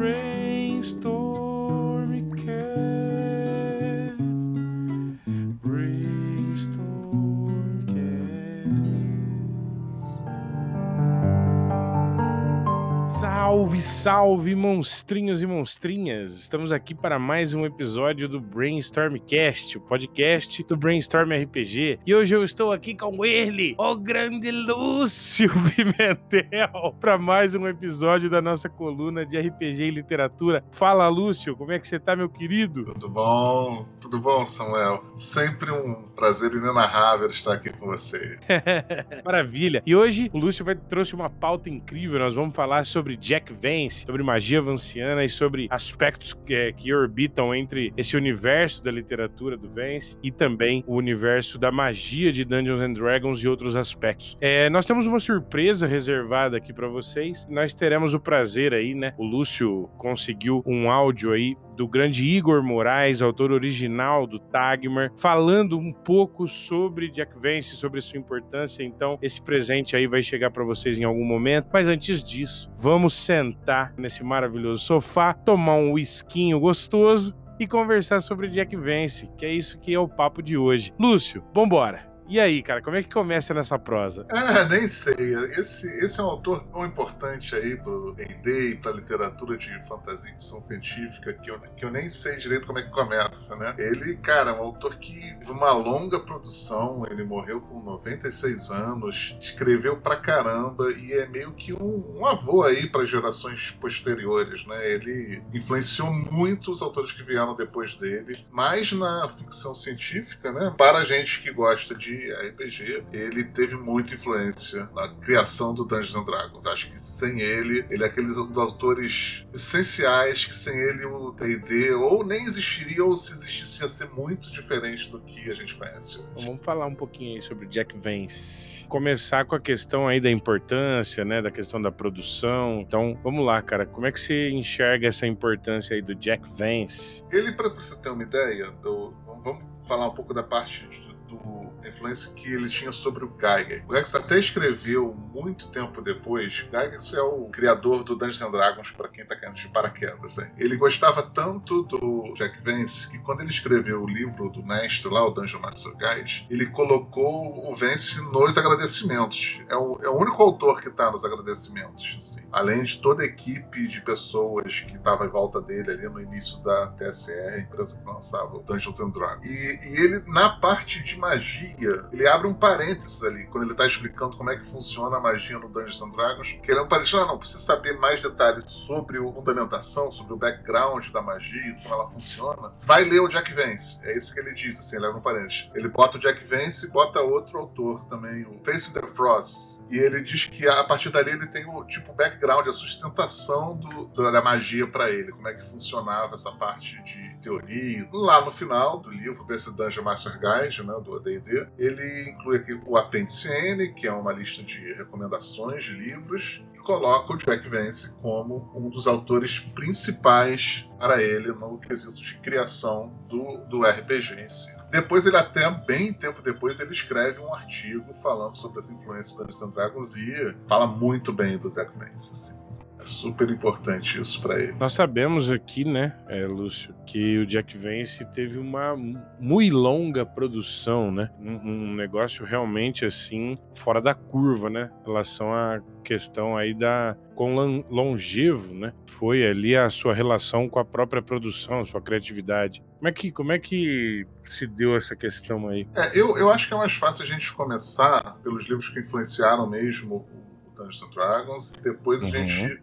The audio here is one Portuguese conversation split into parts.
brainstorm. Salve, salve, monstrinhos e monstrinhas! Estamos aqui para mais um episódio do Brainstormcast, o podcast do Brainstorm RPG. E hoje eu estou aqui com ele, o grande Lúcio Pimentel, para mais um episódio da nossa coluna de RPG e literatura. Fala, Lúcio, como é que você tá, meu querido? Tudo bom? Tudo bom, Samuel? Sempre um prazer inenarrável estar aqui com você. Maravilha! E hoje o Lúcio vai trouxe uma pauta incrível. Nós vamos falar sobre Jack Vance, sobre magia vanciana e sobre aspectos que, é, que orbitam entre esse universo da literatura do Vance e também o universo da magia de Dungeons and Dragons e outros aspectos. É, nós temos uma surpresa reservada aqui para vocês. Nós teremos o prazer aí, né? O Lúcio conseguiu um áudio aí do grande Igor Moraes, autor original do Tagmar, falando um pouco sobre Jack Vance, sobre sua importância. Então, esse presente aí vai chegar para vocês em algum momento. Mas antes disso, vamos sentar nesse maravilhoso sofá, tomar um whiskinho gostoso e conversar sobre Jack Vance, que é isso que é o papo de hoje. Lúcio, vambora! E aí, cara, como é que começa nessa prosa? É, nem sei. Esse, esse é um autor tão importante aí pro D&D e pra literatura de fantasia e ficção científica que eu, que eu nem sei direito como é que começa, né? Ele, cara, é um autor que uma longa produção, ele morreu com 96 anos, escreveu pra caramba e é meio que um, um avô aí para gerações posteriores, né? Ele influenciou muito os autores que vieram depois dele, mas na ficção científica, né? Para gente que gosta de RPG, ele teve muita influência na criação do Dungeons and Dragons. Acho que sem ele, ele é aqueles autores essenciais que sem ele o D&D ou nem existiria ou se existisse ia ser muito diferente do que a gente conhece. Então, vamos falar um pouquinho aí sobre Jack Vance. Começar com a questão aí da importância, né, da questão da produção. Então, vamos lá, cara, como é que você enxerga essa importância aí do Jack Vance? Ele, para você ter uma ideia, do, vamos falar um pouco da parte do a influência que ele tinha sobre o Gygax. O Gygax até escreveu muito tempo depois. Gygax é o criador do Dungeons and Dragons, para quem tá caindo de paraquedas. Hein? Ele gostava tanto do Jack Vance que quando ele escreveu o livro do mestre lá, o Dungeon Master Guide, ele colocou o Vance nos agradecimentos. É o, é o único autor que está nos agradecimentos. Assim. Além de toda a equipe de pessoas que estava em volta dele ali no início da TSR, a empresa que lançava o Dungeons and Dragons. E, e ele, na parte de magia, magia, ele abre um parênteses ali, quando ele está explicando como é que funciona a magia no Dungeons and Dragons, é um parênteses, ah, não, precisa saber mais detalhes sobre a fundamentação, sobre o background da magia, como ela funciona, vai ler o Jack Vance. É isso que ele diz, assim, ele abre um parênteses. Ele bota o Jack Vance e bota outro autor também, o Face the Frost, e ele diz que a partir dali ele tem o tipo background, a sustentação do, da magia para ele, como é que funcionava essa parte de teoria. Lá no final do livro desse Dungeon Master Guide, né, do AD&D, ele inclui aqui o apêndice N, que é uma lista de recomendações de livros, e coloca o Jack Vance como um dos autores principais para ele no quesito de criação do, do RPG em si. Depois ele até, bem tempo depois, ele escreve um artigo falando sobre as influências do Dungeons Dragons e fala muito bem do Jack. Assim. É super importante isso para ele. Nós sabemos aqui, né, é, Lúcio, que o Jack Vance teve uma muito longa produção, né? Um, um, negócio realmente assim fora da curva, né? Em relação à questão aí da com longevo, né? Foi ali a sua relação com a própria produção, sua criatividade. Como é que como é que se deu essa questão aí? É, eu, eu acho que é mais fácil a gente começar pelos livros que influenciaram mesmo Dungeons and Dragons. E depois a uhum. gente.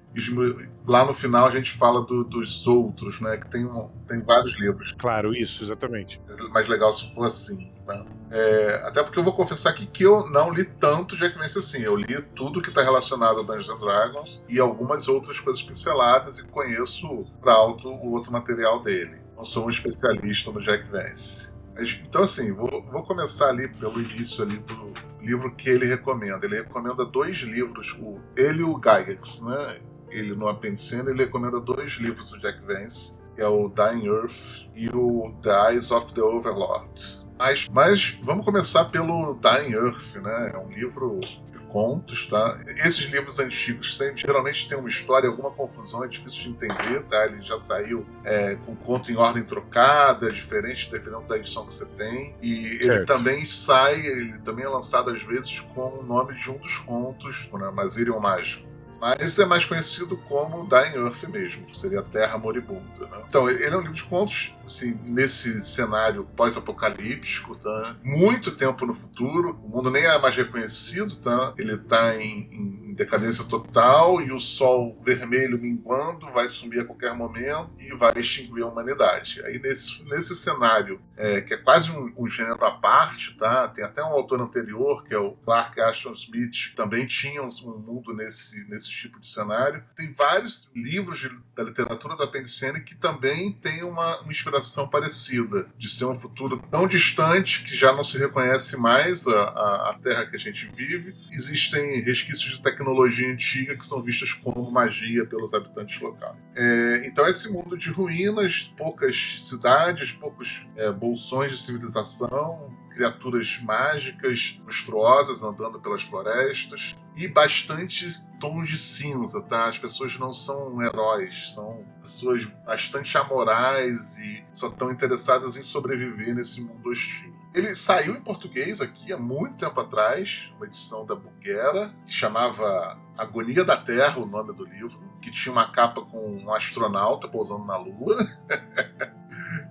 Lá no final a gente fala do, dos outros, né? Que tem, um, tem vários livros. Claro, isso, exatamente. É mais legal se for assim. Né? É, até porque eu vou confessar aqui que eu não li tanto Jack Vance assim. Eu li tudo que está relacionado a Dungeons and Dragons e algumas outras coisas pinceladas e conheço para alto o outro material dele. Não sou um especialista no Jack Vance. Então, assim, vou, vou começar ali pelo início ali do livro que ele recomenda. Ele recomenda dois livros, o, ele e o Gygax, né? Ele no Apendicena, ele recomenda dois livros do Jack Vance, que é o Dying Earth e o The Eyes of the Overlord. Mas, mas vamos começar pelo Dying Earth, né? É um livro contos, tá? Esses livros antigos sempre, geralmente tem uma história, alguma confusão, é difícil de entender, tá? Ele já saiu é, com conto em ordem trocada, diferente dependendo da edição que você tem. E certo. ele também sai, ele também é lançado às vezes com o nome de um dos contos, né? Masirion Mágico mas é mais conhecido como Dying Earth mesmo, que seria a Terra Moribunda. Né? Então, ele é um livro de contos assim, nesse cenário pós-apocalíptico, tá? muito tempo no futuro, o mundo nem é mais reconhecido, tá? ele está em, em, decadência total e o sol vermelho minguando vai sumir a qualquer momento e vai extinguir a humanidade. Aí, nesse, nesse cenário, é, que é quase um, um, gênero à parte, tá? tem até um autor anterior, que é o Clark Ashton Smith, que também tinha um, mundo nesse, nesse esse tipo de cenário. Tem vários livros de, da literatura da Apendicene que também têm uma, uma, inspiração parecida, de ser um futuro tão distante que já não se reconhece mais a, a, a Terra que a gente vive. Existem resquícios de tecnologia antiga que são vistas como magia pelos habitantes locais. É, então, esse mundo de ruínas, poucas cidades, poucos é, bolsões de civilização, criaturas mágicas, monstruosas andando pelas florestas e bastante tons de cinza, tá? As pessoas não são heróis, são pessoas bastante amorais e só estão interessadas em sobreviver nesse mundo hostil. Ele saiu em português aqui há muito tempo atrás, uma edição da Buguera, que chamava Agonia da Terra, o nome do livro, que tinha uma capa com um astronauta pousando na Lua.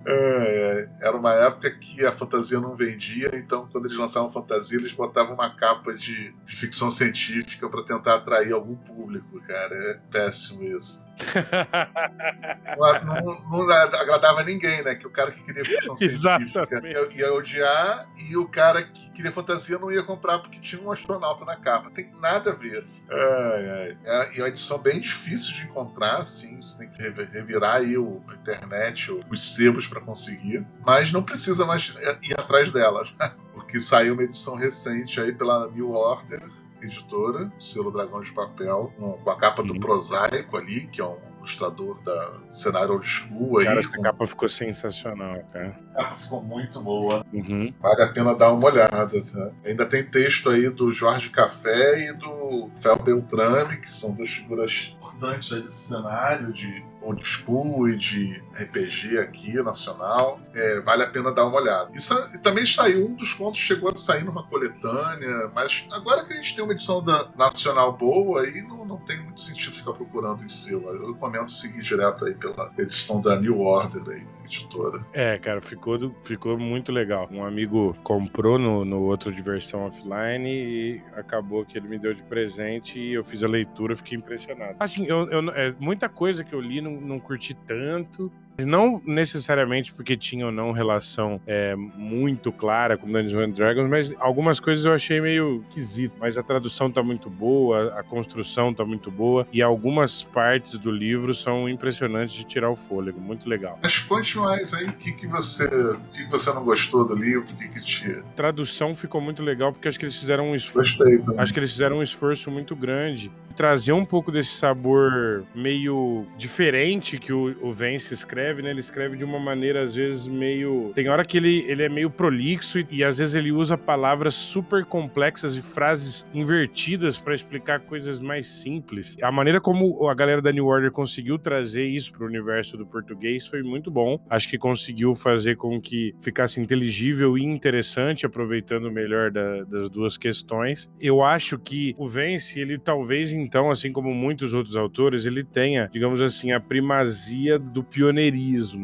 É, era uma época que a fantasia não vendia, então quando eles lançavam fantasia, eles botavam uma capa de, de ficção científica para tentar atrair algum público, cara. É péssimo isso não, não, agradava ninguém, né? Que o cara que queria ficção científica ia, ia, odiar e o cara que queria fantasia não ia comprar porque tinha um astronauta na capa. Tem nada a ver. Assim. Ai, ai. É, uma edição bem difícil de encontrar, assim. Você tem que revirar aí o, a internet, os sebos para conseguir. Mas não precisa mais ir atrás dela, tá? Porque saiu uma edição recente aí pela New Order editora, selo Dragão de Papel, com a capa do Prosaico ali, que é um ilustrador da cenário old school. Cara, aí, essa com... capa ficou sensacional, cara. A capa ficou muito boa. Uhum. Vale a pena dar uma olhada. Tá? Ainda tem texto aí do Jorge Café e do Fel Beltrame, que são duas figuras importantes aí desse cenário de old school e de RPG aqui, nacional. É, vale a pena dar uma olhada. E, e, também saiu, um dos contos chegou a sair numa coletânea, mas agora que a gente tem uma edição da nacional boa, aí não, não tem muito sentido ficar procurando em selo. Eu recomendo seguir direto aí pela edição da New Order aí editora. É, cara, ficou, ficou muito legal. Um amigo comprou no, no outro de versão offline e acabou que ele me deu de presente e eu fiz a leitura, fiquei impressionado. Assim, eu, eu é, muita coisa que eu li não, não curti tanto. Não necessariamente porque tinha ou não relação é, muito clara com Dungeons and Dragons, mas algumas coisas eu achei meio esquisito. Mas a tradução tá muito boa, a construção tá muito boa e algumas partes do livro são impressionantes de tirar o fôlego. Muito legal. Mas conte mais aí o que, que você o que, que você não gostou do livro, o que, que te. A tradução ficou muito legal porque acho que eles fizeram um esforço. Gostei também. Acho que eles fizeram um esforço muito grande trazer um pouco desse sabor meio diferente que o, o Vance escreve, né? Ele escreve de uma maneira, às vezes, meio. Tem hora que ele, ele é meio prolixo e, e às vezes ele usa palavras super complexas e frases invertidas para explicar coisas mais simples. A maneira como a galera da New Order conseguiu trazer isso para o universo do português foi muito bom. Acho que conseguiu fazer com que ficasse inteligível e interessante, aproveitando melhor da, das duas questões. Eu acho que o Vance, ele talvez então, assim como muitos outros autores, ele tenha, digamos assim, a primazia do pioneirismo,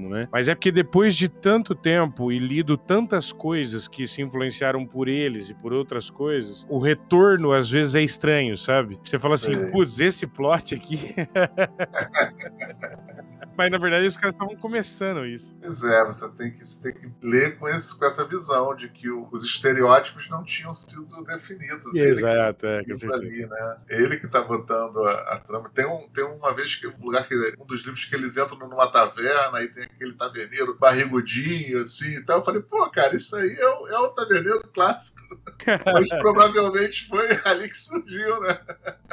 né? Mas é porque depois de tanto tempo e lido tantas coisas que se influenciaram por eles e por outras coisas, o retorno às vezes é estranho, sabe? Você fala assim, é. putz, esse plot aqui. Mas na verdade os caras estavam começando isso. Pois é, você tem que, você tem que ler com, esse, com essa visão de que o, os estereótipos não tinham sido definidos. Exato, é, que ali, né? Ele que tá botando a, a, trama. Tem, um, tem uma vez que um lugar que um dos livros que eles entram numa taverna e tem aquele taverneiro barrigudinho, assim então Eu falei, pô, cara, isso aí é o, é o taverneiro clássico. Mas provavelmente foi ali que surgiu, né?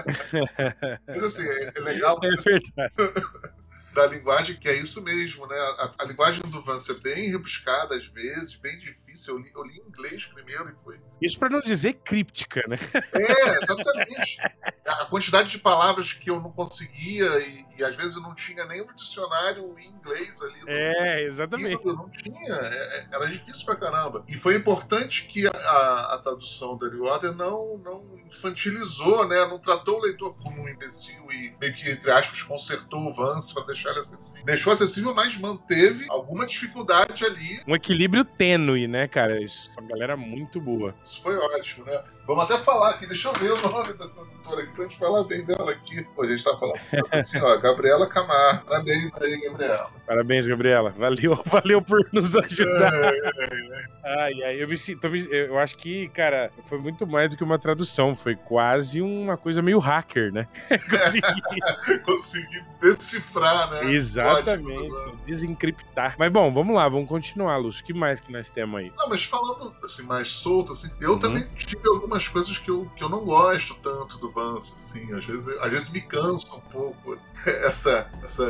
Mas assim, é, é legal. É verdade da linguagem, que é isso mesmo, né? A, a linguagem do Vance é bem rebuscada às vezes, bem difícil difícil. Eu li, eu li em inglês primeiro e foi. Isso para não dizer críptica, né? É, exatamente. a quantidade de palavras que eu não conseguia e, e às vezes eu não tinha nem no dicionário em inglês ali. É, exatamente. Eu não tinha. É, é, era difícil pra caramba. E foi importante que a, a, a tradução da Order não, não infantilizou, né? Não tratou o leitor como um imbecil e meio que, entre aspas, consertou o Vance para deixar ele acessível. Deixou acessível, mas manteve alguma dificuldade ali. Um equilíbrio tênue, né, cara? Isso, uma galera muito boa. Isso foi ótimo, né? Vamos até falar aqui, deixa eu ver o nome da tradutora aqui pra gente falar bem dela aqui. Pô, a gente tá falando assim, ó, Gabriela Camar. Parabéns aí, Gabriela. Parabéns, Gabriela. Valeu, valeu por nos ajudar. É, é, é. Ai, ai, eu me sinto. Eu acho que, cara, foi muito mais do que uma tradução. Foi quase uma coisa meio hacker, né? Consegui. Consegui decifrar, né? Exatamente. Ótimo, desencriptar. Mas bom, vamos lá, vamos continuar, Lúcio. O que mais que nós temos aí? Não, mas falando assim, mais solto, assim, eu uhum. também tive algumas coisas que eu, que eu não gosto tanto do Vance, assim. Às vezes, às vezes me cansa um pouco essa, essa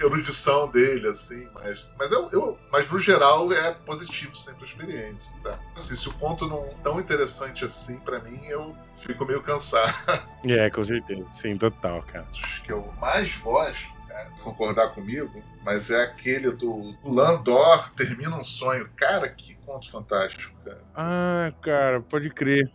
erudição dele, assim. Mas, mas, eu, eu, mas no geral é positivo sempre a experiência, tá? Assim, se o ponto não é tão interessante assim, para mim, eu fico meio cansado. É, com certeza. Sim, total, cara. Os que eu mais gosto concordar comigo, mas é aquele do Landor termina um sonho. Cara, que conto fantástico, cara. Ah, cara, pode crer.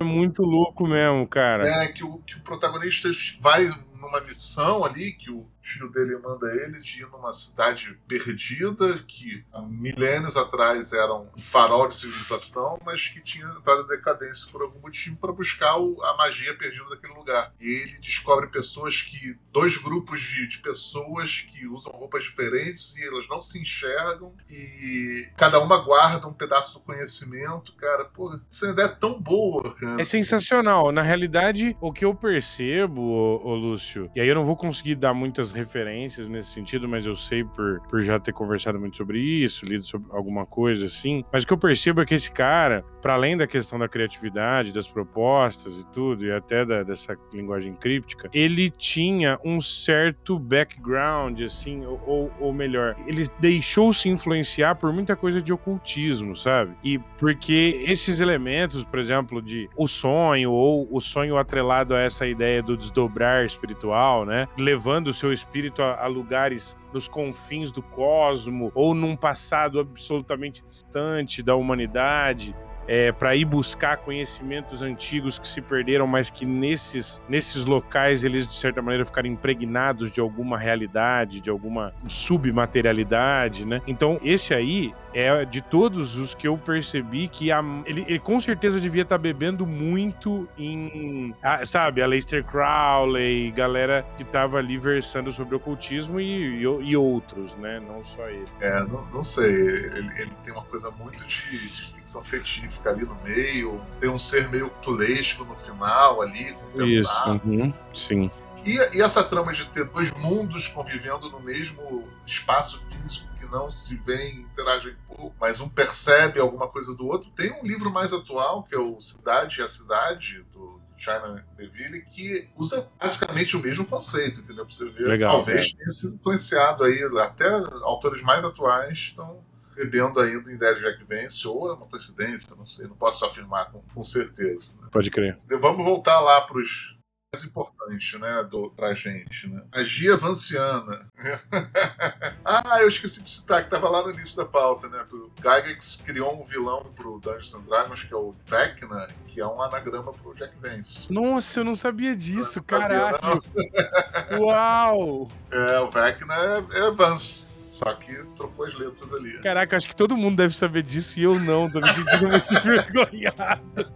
É muito louco mesmo, cara. É, que o, que o protagonista vai numa missão ali, que o tio dele manda ele de ir numa cidade perdida, que há milênios atrás era um farol de civilização, mas que tinha entrado em decadência por algum motivo para buscar o, a magia perdida daquele lugar. E ele descobre pessoas que. dois grupos de, de pessoas que usam roupas diferentes e elas não se enxergam, e cada uma guarda um pedaço do conhecimento. Cara, pô, essa ideia é tão boa, cara. É sensacional. Na realidade, o que eu percebo, ô, ô Lúcio, e aí eu não vou conseguir dar muitas referências nesse sentido, mas eu sei por, por já ter conversado muito sobre isso, lido sobre alguma coisa assim. Mas o que eu percebo é que esse cara, para além da questão da criatividade, das propostas e tudo, e até da, dessa linguagem críptica, ele tinha um certo background, assim, ou, ou melhor, ele deixou-se influenciar por muita coisa de ocultismo, sabe? E porque esses elementos, por exemplo, de o sonho, ou o sonho atrelado a essa ideia do desdobrar espiritual, né? Levando o seu espírito espírito a, a lugares nos confins do cosmo ou num passado absolutamente distante da humanidade é, para ir buscar conhecimentos antigos que se perderam, mas que nesses, nesses locais eles, de certa maneira, ficaram impregnados de alguma realidade, de alguma submaterialidade, né? Então, esse aí é de todos os que eu percebi que a, ele, ele, com certeza devia estar tá bebendo muito em, a, sabe, a Lester Crowley, galera que estava ali versando sobre ocultismo e, e, e, outros, né? Não só ele. É, não, não sei. Ele, ele tem uma coisa muito de, de ficção científica ali no meio, tem um ser meio tulesco no final ali. Isso, uhum, sim. E, e, essa trama de ter dois mundos convivendo no mesmo espaço físico que não se veem, interagem pouco, mas um percebe alguma coisa do outro. Tem um livro mais atual, que é o Cidade e a Cidade, do China Deville, que usa basicamente o mesmo conceito, entendeu? Pra você ver. Legal, Talvez é. tenha sido influenciado aí, até autores mais atuais estão bebendo ainda em Dead Jack Vance, ou é uma coincidência, não sei, não posso afirmar com, com certeza. Né? Pode crer. Vamos voltar lá para os mais importantes, né, do, pra gente, né? Magia vanciana. ah, eu esqueci de citar que tava lá no início da pauta, né? O Gygax criou um vilão pro Dungeons and Dragons, que é o Vecna, que é um anagrama pro Jack Vance. Nossa, eu não sabia disso, não caralho! Sabia, Uau! É, o Vecna é, é Vance. Só que trocou as letras ali. Caraca, acho que todo mundo deve saber disso e eu não. Tô me sentindo muito envergonhado.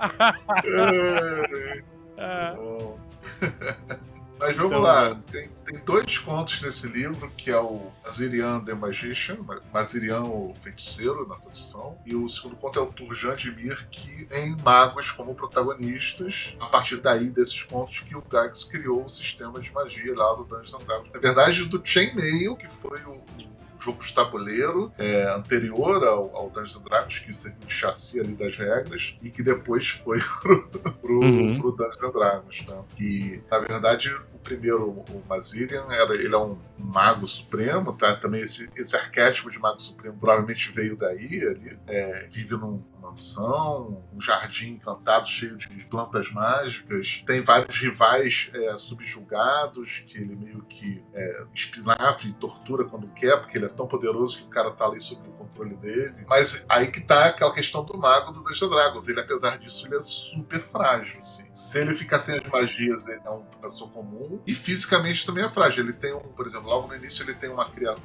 ah. Mas vamos então, lá, tem, tem, dois contos nesse livro, que é o Mazirian the Magician, Mazirian o Feiticeiro, na tradução, e o segundo conto é o Turjan de Mir, que tem magos como protagonistas. A partir daí, desses contos, que o Gags criou o sistema de magia lá do Dungeons and Dragons. Na verdade, do Chainmail, que foi o, jogo de tabuleiro é, anterior ao, ao Dungeons Dragons, que serviu de chassi ali das regras, e que depois foi pro, pro, uhum. pro Dungeons Dragons. Tá? Que, na verdade, primeiro, o Mazirian, era, ele é um mago supremo, tá? Também esse, esse arquétipo de mago supremo provavelmente veio daí, ali, é, vive num, mansão, um jardim encantado cheio de plantas mágicas. Tem vários rivais é, subjugados que ele meio que é, espinafre e tortura quando quer, porque ele é tão poderoso que o cara tá ali sob o controle dele. Mas aí que tá aquela questão do mago do Dungeons Dragons. Ele, apesar disso, ele é super frágil. Assim. Se ele ficar sem as magias, ele é uma pessoa comum. E fisicamente também é frágil. Ele tem um, por exemplo, logo no início ele tem uma criatura,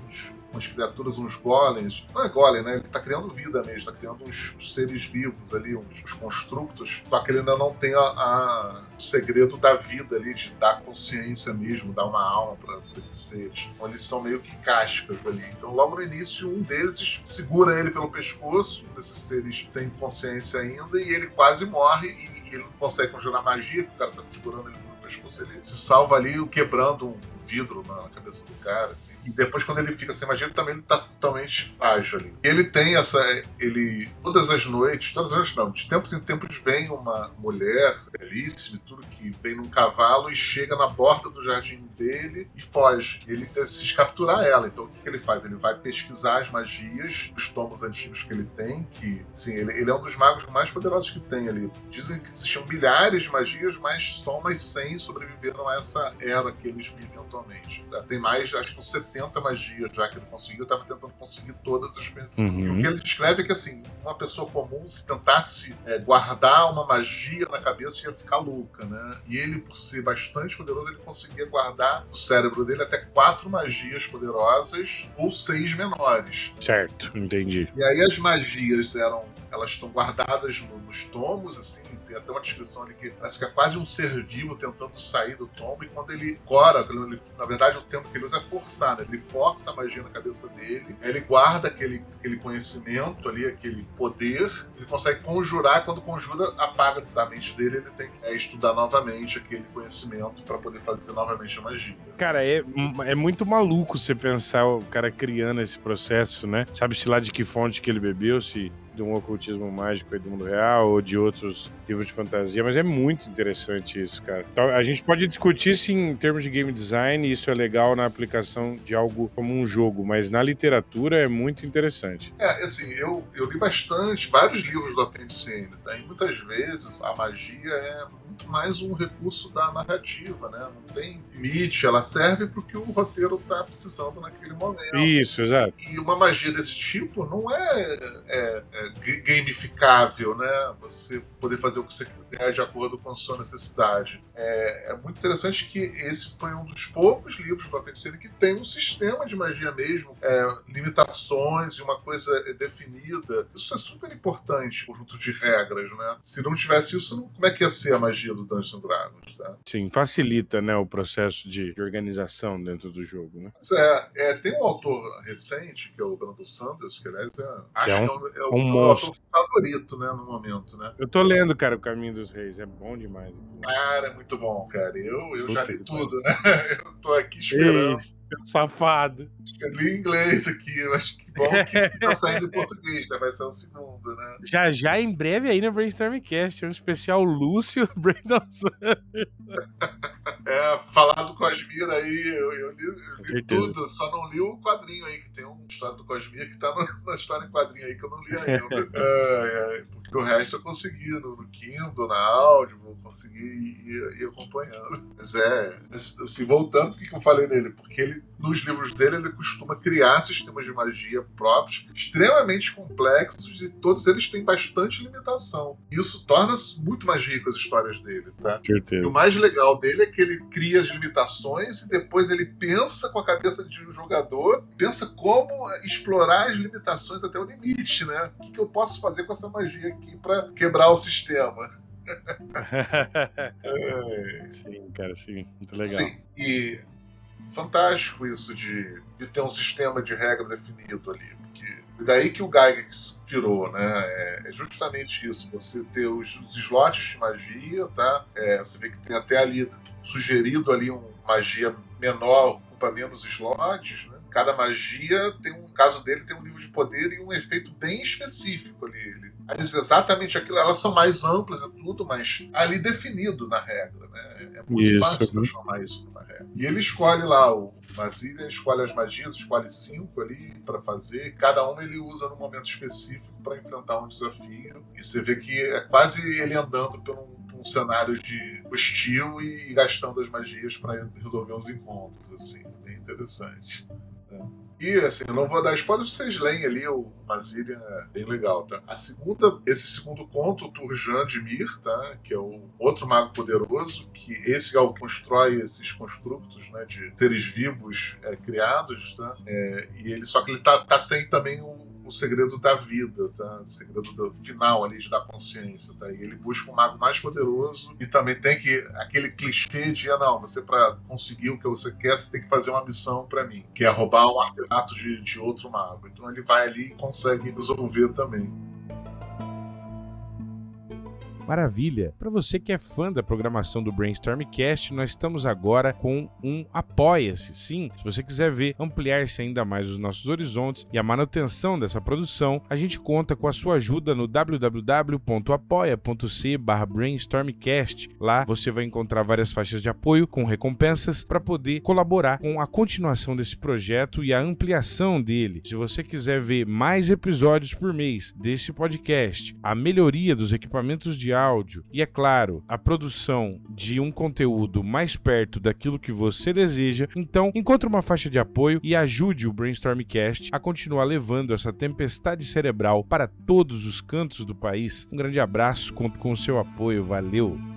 umas criaturas, uns golems. Não é golem, né? Ele tá criando vida mesmo, tá criando uns, uns seres vivos ali, uns, uns, constructos. Só que ele ainda não tem a, a, o segredo da vida ali, de dar consciência mesmo, dar uma alma para esses seres. Então eles são meio que cascas ali. Então logo no início, um deles segura ele pelo pescoço, desses seres tem consciência ainda, e ele quase morre e, e ele não consegue conjurar magia, porque o cara tá segurando ele pelo pescoço, ele se salva ali quebrando um vidro na cabeça do cara, assim. E depois, quando ele fica sem magia, ele também tá totalmente ágil ali. Ele tem essa. Ele. Todas as noites, todas as noites não, de tempos em tempos vem uma mulher belíssima e tudo que vem num cavalo e chega na borda do jardim dele e foge. Ele decide capturar ela. Então o que, que ele faz? Ele vai pesquisar as magias dos tomos antigos que ele tem, que, sim, ele, ele é um dos magos mais poderosos que tem ali. Dizem que existiam milhares de magias, mas só umas 100 sobreviveram a essa era que eles vivem atualmente. Tem mais, acho que uns 70 magias já que ele conseguiu. Eu tava tentando conseguir todas as coisas. Uhum. o que ele descreve é que, assim, uma pessoa comum, se tentasse é, guardar uma magia na cabeça, ia ficar louca, né? E ele, por ser bastante poderoso, ele conseguia guardar no cérebro dele até quatro magias poderosas ou seis menores. Certo, entendi. E aí as magias eram elas estão guardadas no, nos tomos, assim, tem até uma descrição ali que parece que é quase um ser vivo tentando sair do tombo, e quando ele cora, ele, na verdade o tempo que ele usa é forçar, né? Ele força a magia na cabeça dele, ele guarda aquele, aquele conhecimento ali, aquele poder, ele consegue conjurar, quando conjura, apaga da mente dele, ele tem que é, estudar novamente aquele conhecimento para poder fazer novamente a magia. Cara, é, é muito maluco você pensar o cara criando esse processo, né? Sabe-se lá de que fonte que ele bebeu, se de um ocultismo mágico aí do mundo real ou de outros livros de fantasia, mas é muito interessante isso, cara. Então, a gente pode discutir se em termos de game design isso é legal na aplicação de algo como um jogo, mas na literatura é muito interessante. É, assim, eu, eu li bastante, vários livros do Apendicene, tá? E muitas vezes a magia é muito mais um recurso da narrativa, né? Não tem limite, ela serve para o que o roteiro está precisando naquele momento. Isso, exato. E uma magia desse tipo não é, é, é gamificável, né? Você poder fazer o que você quiser de acordo com a sua necessidade. É, é muito interessante que esse foi um dos poucos livros do Apendicene que tem um sistema de magia mesmo, é, limitações e uma coisa definida. Isso é super importante, conjunto de regras, né? Se não tivesse isso, como é que ia ser a magia do Dungeons Dragons, tá? Sim, facilita, né, o processo de organização dentro do jogo, né? É, é, tem um autor recente, que é o Brandon Sanders, que aliás é, acho é um, que é, o, um meu autor favorito, né, no momento, né? Eu tô lendo, cara, O Caminho dos Reis, é bom demais. Cara, é muito bom, cara. Eu, eu já li tudo, né? Eu tô aqui esperando. Ei, safado. Eu li em inglês aqui, eu acho que bom que tá saindo em português, né? Vai ser o segundo, né? Já já em breve aí no Brainstormcast, um especial Lúcio Brandon. É, falar do Cosmir aí, eu, eu li, eu li tudo, só não li o quadrinho aí, que tem uma história do Cosmir que tá no, na história em quadrinho aí que eu não li ainda. é, é, porque o resto eu consegui no, no Kindle, na áudio, vou conseguir ir, ir acompanhando. Mas é, assim, voltando, por que eu falei nele? Porque ele, nos livros dele, ele costuma criar sistemas de magia próprios, extremamente complexos, e todos eles têm bastante limitação. Isso torna muito mais rico as histórias dele, tá? Certeza. E o mais legal dele é que ele cria as limitações e depois ele pensa com a cabeça de um jogador, pensa como explorar as limitações até o limite, né? O que, que eu posso fazer com essa magia aqui para quebrar o sistema? é. Sim, cara, sim. Muito legal. Sim, e fantástico isso de, de ter um sistema de regra definido ali. Porque daí que o Gygax tirou, né? É, é justamente isso. Você ter os, os slots de magia, tá? É, você vê que tem até ali sugerido ali um magia menor, ocupa menos slots, né? Cada magia tem um caso dele tem um nível de poder e um efeito bem específico ali. Ele Mas exatamente aquilo, elas são mais amplas e tudo, mas ali definido na regra, né? É muito isso. fácil transformar isso numa regra. E ele escolhe lá, o Mazilha escolhe as magias, escolhe cinco ali para fazer, cada uma ele usa num momento específico para enfrentar um desafio. E você vê que é quase ele andando por um, um cenário de hostil e gastando as magias para resolver os encontros, assim, bem interessante. E assim, eu não vou dar spoiler, vocês leem ali o Mazirian, é bem legal, tá? A segunda, esse segundo conto, o Turjan de Mir, tá? Que é o outro mago poderoso, que esse é o que constrói esses construtos, né? De seres vivos é, criados, tá? É, e ele, só que ele tá, tá sem também o o segredo da vida, tá? O segredo do final ali de dar consciência, tá? E ele busca um mago mais poderoso e também tem que aquele clichê de ah, não, você para conseguir o que você quer, você tem que fazer uma missão para mim, que é roubar um artefato de, de outro mago. Então ele vai ali e consegue resolver também. Maravilha! Para você que é fã da programação do Brainstormcast, nós estamos agora com um Apoia-se. Sim, se você quiser ver ampliar-se ainda mais os nossos horizontes e a manutenção dessa produção, a gente conta com a sua ajuda no www.apoia.c brainstormcast. Lá você vai encontrar várias faixas de apoio com recompensas para poder colaborar com a continuação desse projeto e a ampliação dele. Se você quiser ver mais episódios por mês desse podcast, a melhoria dos equipamentos de áudio e, é claro, a produção de um conteúdo mais perto daquilo que você deseja, então encontre uma faixa de apoio e ajude o Brainstormcast a continuar levando essa tempestade cerebral para todos os cantos do país. Um grande abraço, conto com o seu apoio, valeu!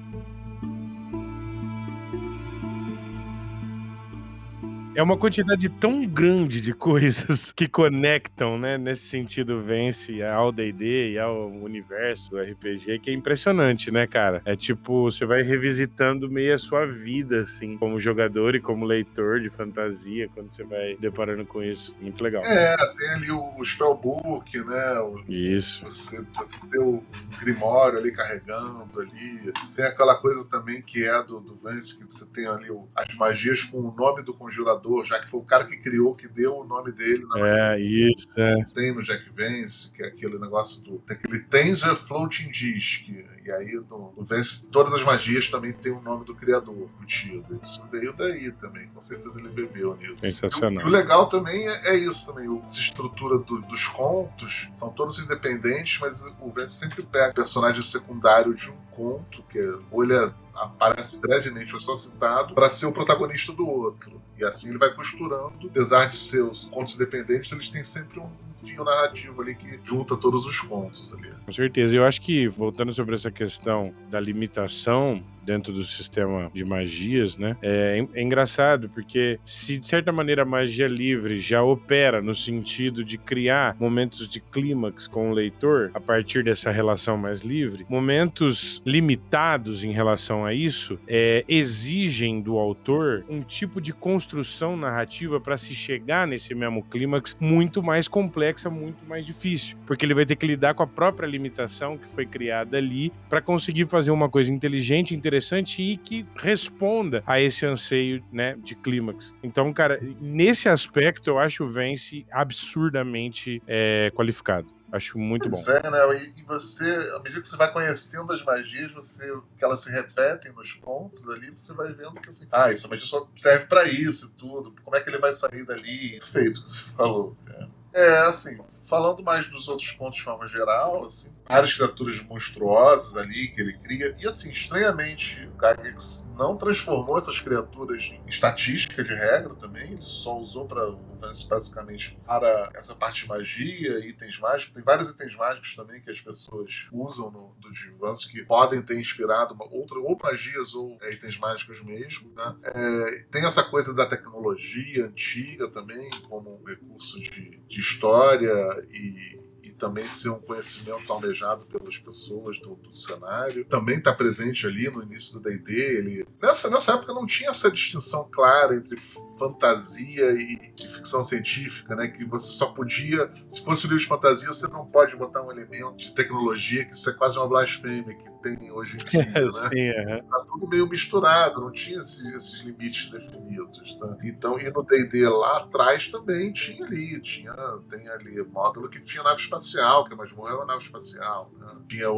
É uma quantidade tão grande de coisas que conectam, né? Nesse sentido, vence ao D&D e ao universo do RPG, que é impressionante, né, cara? É tipo, você vai revisitando meio a sua vida, assim, como jogador e como leitor de fantasia, quando você vai deparando com isso. Muito legal. É, tem ali o Spellbook, né? O, isso. Você, você tem o Grimório ali carregando ali. Tem aquela coisa também que é do, do Vance, que você tem ali o, as magias com o nome do conjurador já que foi o cara que criou, que deu o nome dele. é, isso, é. Tem no Jack Vance, que é aquele negócio do. Tem aquele Tenzer Floating Disk. E aí no, no Vance, todas as magias também tem o nome do criador embutido. Isso veio daí também, com certeza ele bebeu nisso. Sensacional. E o, o legal também é, é, isso também. O, essa estrutura do, dos contos são todos independentes, mas o Vance sempre pega personagem secundário de um conto, que é, ou ele é aparece brevemente, foi só citado, para ser o protagonista do outro. E assim ele vai costurando, apesar de seus contos independentes, eles têm sempre um fio narrativo ali que junta todos os contos ali. Com certeza. Eu acho que, voltando sobre essa questão da limitação dentro do sistema de magias, né? É, é, engraçado porque se de certa maneira a magia livre já opera no sentido de criar momentos de clímax com o leitor a partir dessa relação mais livre, momentos limitados em relação a isso é, exigem do autor um tipo de construção narrativa para se chegar nesse mesmo clímax muito mais complexa, muito mais difícil, porque ele vai ter que lidar com a própria limitação que foi criada ali para conseguir fazer uma coisa inteligente, interessante e que responda a esse anseio, né, de clímax. Então, cara, nesse aspecto eu acho o Vence absurdamente é, qualificado. Acho muito pois bom. É, né? E você, à medida que você vai conhecendo as magias, você, que elas se repetem nos pontos ali, você vai vendo que assim, ah, essa magia só serve para isso e tudo. Como é que ele vai sair dali? Perfeito que você falou. É, é assim, falando mais dos outros contos de forma geral, assim, várias criaturas monstruosas ali que ele cria. E assim, estranhamente, o Gygax não transformou essas criaturas em estatística de regra também. Ele só usou para basicamente para essa parte de magia, itens mágicos. Tem vários itens mágicos também que as pessoas usam no, do Vance que podem ter inspirado uma outra, ou magias ou é, itens mágicos mesmo. Né? É, tem essa coisa da tecnologia antiga também, como um recurso de, de história e também ser um conhecimento almejado pelas pessoas do, do cenário. Também está presente ali no início do D&D. Ele... Nessa, nessa época não tinha essa distinção clara entre fantasia e, e, ficção científica, né? Que você só podia... Se fosse um livro de fantasia, você não pode botar um elemento de tecnologia, que isso é quase uma blasfêmia, que tem hoje em dia, né? Sim, uhum. Tá tudo meio misturado, não tinha esses, esses limites definidos, tá? Então, e no D&D lá atrás também tinha ali, tinha, tem ali módulo que tinha nave espacial, que a masmorra é uma nave espacial, né? Tinha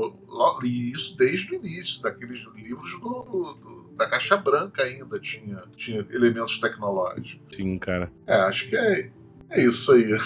e isso desde o início, daqueles livros do, do da caixa branca ainda tinha, tinha elementos tecnológicos. Sim, cara. É, acho que é, é isso aí.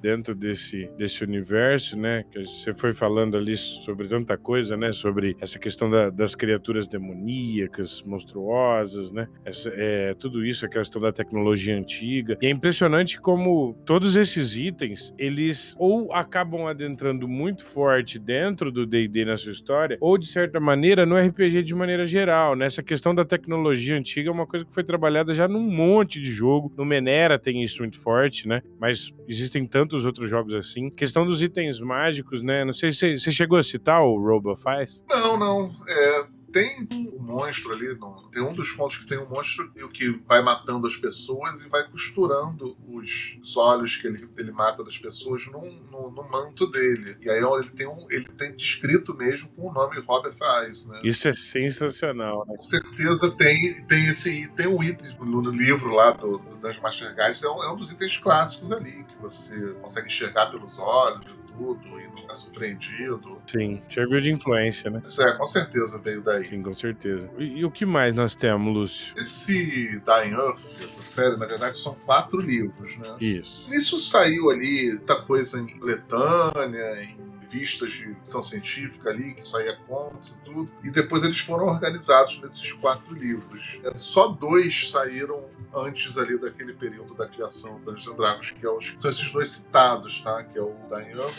Dentro desse, desse universo, né? Que você foi falando ali sobre tanta coisa, né? Sobre essa questão da, das criaturas demoníacas, monstruosas, né? Essa, é, tudo isso, a questão da tecnologia antiga. E é impressionante como todos esses itens, eles ou acabam adentrando muito forte dentro do D&D na sua história, ou de certa maneira no RPG de maneira geral, né? Essa questão da tecnologia antiga é uma coisa que foi trabalhada já num monte de jogo. No Menera tem isso muito forte né? Mas existem tantos outros jogos assim. Questão dos itens mágicos, né? Não sei se você chegou a citar o Robo faz. Não, não. É, tem um monstro ali, tem um dos contos que tem um monstro que vai matando as pessoas e vai costurando os olhos que ele, ele mata das pessoas no, no, no manto dele. E aí ele tem um, ele tem descrito mesmo com o nome Robert Faz, né? Isso é sensacional, né? Com certeza tem, tem esse tem um item no, no livro lá do, do das Master Guides, é um, é um dos itens clássicos ali, que você consegue enxergar pelos olhos tudo e não é surpreendido. Sim, serviu de influência, né? Isso é, com certeza veio daí. Sim, com certeza. E, e, o que mais nós temos, Lúcio? Esse Dying Earth, essa série, na verdade, são quatro livros, né? Isso. Isso saiu ali, muita coisa em Letânia, em revistas de ficção científica ali, que saía contos e tudo. E depois eles foram organizados nesses quatro livros. É, só dois saíram antes ali daquele período da criação do Dungeons Dragons, que é os, são esses dois citados, tá? Que é o Dying Up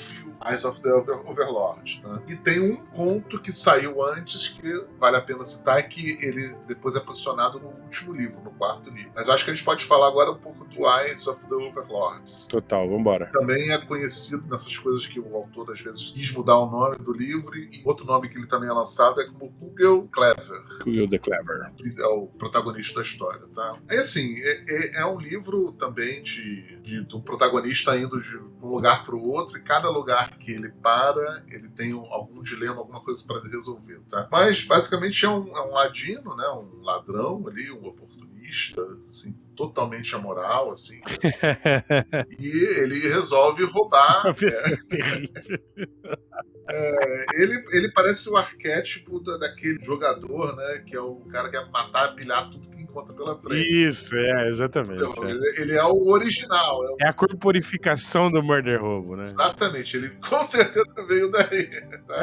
Eyes of the Over Overlord, tá? E tem um conto que saiu antes que vale a pena citar, que ele depois é posicionado no último livro, no quarto livro. Mas eu acho que a gente pode falar agora um pouco do Eyes of the Overlords. Total, vambora. Também é conhecido nessas coisas que o autor às vezes quis mudar o nome do livro e outro nome que ele também é lançado é como Google Clever. Google the Clever. É o protagonista da história, tá? É assim, é, é, é um livro também de, de, de, um protagonista indo de um lugar para o outro e cada lugar que ele para, ele tem um, algum dilema, alguma coisa para resolver, tá? Mas basicamente é um, é um ladino, né? Um ladrão ali, um oportunista, assim, totalmente amoral, assim. e ele resolve roubar. É, ele, ele parece o arquétipo da, daquele jogador, né? Que é o cara que quer matar, pilhar tudo que encontra pela frente. Isso, é, exatamente. Então, é. Ele, ele, é o original. É, o... é, a corporificação do Murder Robo, né? Exatamente, ele com certeza veio daí. Tá?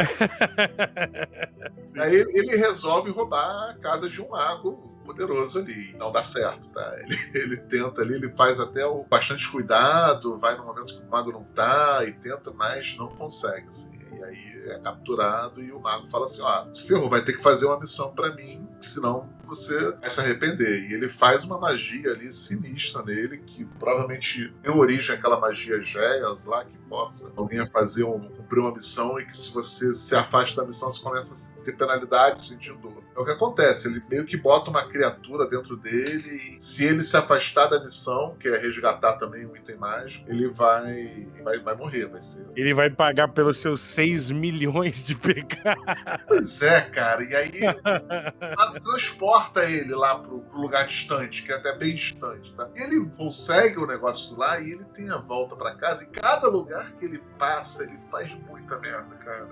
Aí ele, ele resolve roubar a casa de um mago poderoso ali. Não dá certo, tá? Ele, ele tenta ali, ele faz até o bastante cuidado, vai no momento que o mago não tá e tenta, mas não consegue, assim. E aí é capturado e o mago fala assim: ó, ah, ferrou, vai ter que fazer uma missão para mim, senão você vai se arrepender. E ele faz uma magia ali sinistra nele, que provavelmente deu origem àquela magia Geas lá, que força alguém a fazer um, cumprir uma missão e que se você se afasta da missão, você começa a ter penalidade, sentindo dor. É o que acontece, ele meio que bota uma criatura dentro dele e se ele se afastar da missão, que é resgatar também um item mágico, ele vai, vai, vai morrer, vai ser. Ele vai pagar pelos seus 6 milhões de pecados. Pois é, cara, e aí transporta ele lá pro, pro, lugar distante, que é até bem distante, tá? Ele consegue o negócio lá e ele tem a volta para casa e cada lugar que ele passa, ele faz muita merda, cara.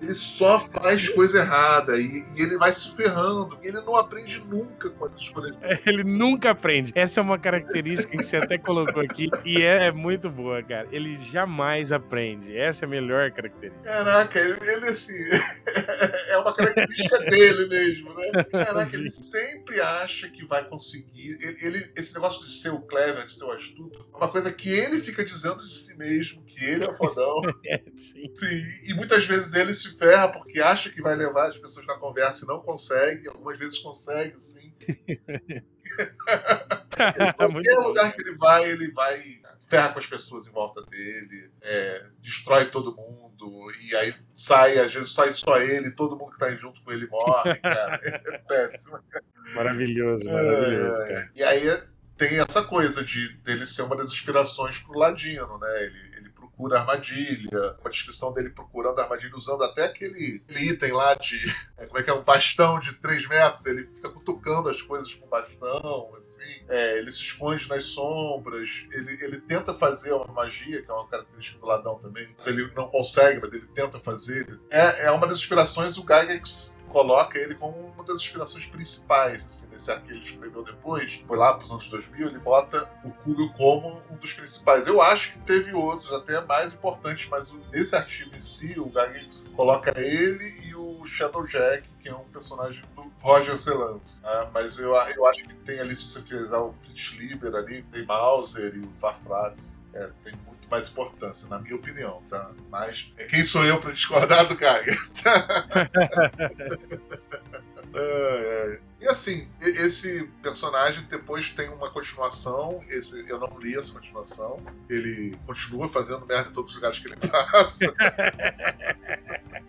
Ele só faz coisa errada e, e ele vai se ferrando. Ele não aprende nunca com essas coisas. Ele nunca aprende. Essa é uma característica que você até colocou aqui e é muito boa, cara. Ele jamais aprende. Essa é a melhor característica. Caraca, ele, ele assim. é uma característica dele mesmo, né? Caraca, ele sempre acha que vai conseguir. Ele, ele, esse negócio de ser o clever, de ser o astuto, é uma coisa que ele fica dizendo de si mesmo, que ele é o fodão. é, sim. sim. E muitas vezes ele se ferra porque acha que vai levar as pessoas na conversa e não consegue. Algumas vezes consegue, sim. qualquer lugar que ele vai, ele vai ferra com as pessoas em volta dele, é, destrói todo mundo, e aí sai, às vezes sai só ele, todo mundo que tá junto com ele morre, cara. É péssimo. Maravilhoso, maravilhoso, é, cara. E aí tem essa coisa de dele ser uma das inspirações pro Ladino, né? Ele, procura armadilha, uma descrição dele procurando armadilha, usando até aquele, aquele item lá de. É, como é que é? Um bastão de 3 metros, ele fica cutucando as coisas com bastão, assim. É, ele se esconde nas sombras, ele, ele tenta fazer uma magia, que é uma característica do ladrão também. Ele não consegue, mas ele tenta fazer. É, é uma das inspirações do Gygax coloca ele como uma das inspirações principais. Assim, nesse arco que ele escreveu depois, foi lá para os anos 2000, ele bota o Kugel como um dos principais. Eu acho que teve outros, até mais importantes, mas nesse artigo em si, o Gygax coloca ele e o Shadow Jack, que é um personagem do Roger Celans. Né? Mas eu, eu acho que tem ali, se você fizer o Fritz Lieber ali, tem Mauser e o Farfrax. É, tem muito mais importância, na minha opinião, tá? Mas é, quem sou eu para discordar do Gaga? é, é. E assim, esse personagem depois tem uma continuação. Esse, eu não li essa continuação. Ele continua fazendo merda em todos os lugares que ele passa.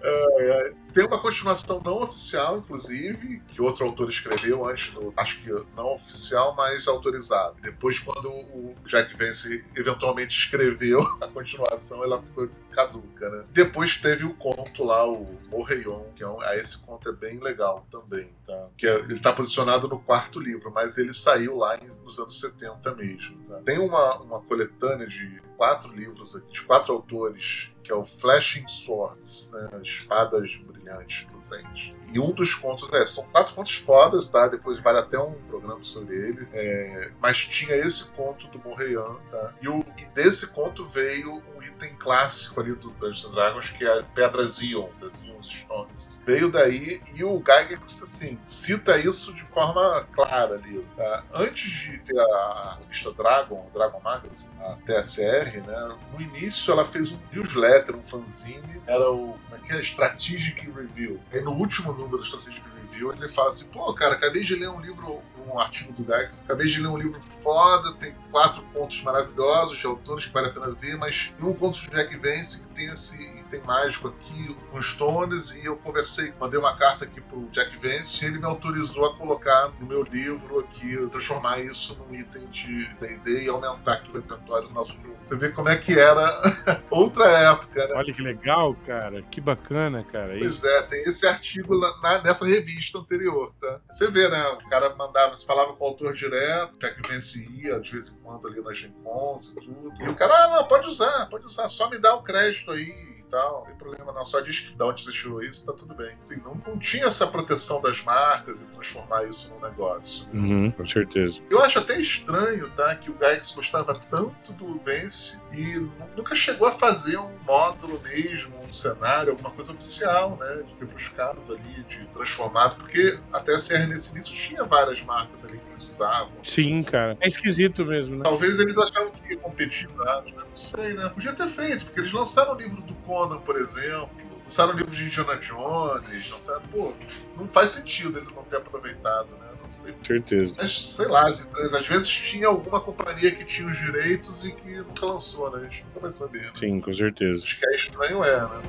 é, é. Tem uma continuação não oficial, inclusive, que outro autor escreveu antes do. Acho que não oficial, mas autorizado. Depois, quando o Jack Vance eventualmente escreveu a continuação, ela ficou caduca, né? Depois teve o conto lá, o Morreion, que é um, esse conto é bem legal também, tá? Que é, ele está posicionado no quarto livro, mas ele saiu lá nos anos 70 mesmo. Tá? Tem uma, uma coletânea de quatro livros aqui, de quatro autores que é o Flashing Swords, né? Espadas brilhantes, luzentes. E um dos contos, né? São quatro contos fodas, tá? Depois vale até um programa sobre ele. É, mas tinha esse conto do Morrean, tá? E, o, e desse conto veio um item clássico ali do Dungeons Dragons, que é as pedras Ions, as Ions Stones. Veio daí e o Gygax, assim, cita isso de forma clara ali. Tá? Antes de ter a revista Dragon, Dragon Magazine, a TSR, né? No início ela fez um newsletter um fanzine, era o como é que é? Strategic Review. Aí no último número do Strategic Review ele fala assim: pô, cara, acabei de ler um livro, um artigo do Gax, acabei de ler um livro foda, tem quatro pontos maravilhosos de autores que vale a pena ver, mas um conto de Jack Vance que tem esse item mágico aqui, com Stones, e eu conversei, mandei uma carta aqui pro Jack Vance e ele me autorizou a colocar no meu livro aqui, transformar isso num item de D&D e aumentar aqui o repertório do nosso jogo. Você vê como é que era outra época, né? Olha que legal, cara. Que bacana, cara. Pois Isso. é, tem esse artigo na, nessa revista anterior, tá? Você vê, né? O cara mandava, você falava com o autor direto, Jack Vance ia de vez em quando ali nas Gen e tudo. E o cara, ah, não, pode usar, pode usar, só me dá o crédito aí tal, não tem problema não. Só diz que da onde você tirou isso, tá tudo bem. Assim, não, não tinha essa proteção das marcas e transformar isso num negócio. Uhum, com certeza. Eu acho até estranho, tá? Que o Gygax gostava tanto do Vence e nunca chegou a fazer um módulo mesmo, um cenário, alguma coisa oficial, né? De ter buscado ali, de transformado, porque até a CR nesse início tinha várias marcas ali que eles usavam. Sim, cara. É esquisito mesmo, né? Talvez eles achavam que ia competir, né? Não sei, né? Podia ter feito, porque eles lançaram o livro do Conan Conan, por exemplo, lançaram o livro de Indiana Jones, lançaram, pô, não faz sentido ele não ter aproveitado, né? Não sei. Certeza. Mas, sei lá, as empresas, às vezes tinha alguma companhia que tinha os direitos e que nunca lançou, né? A gente nunca vai saber. Né? Sim, com certeza. Acho que é estranho, é, né?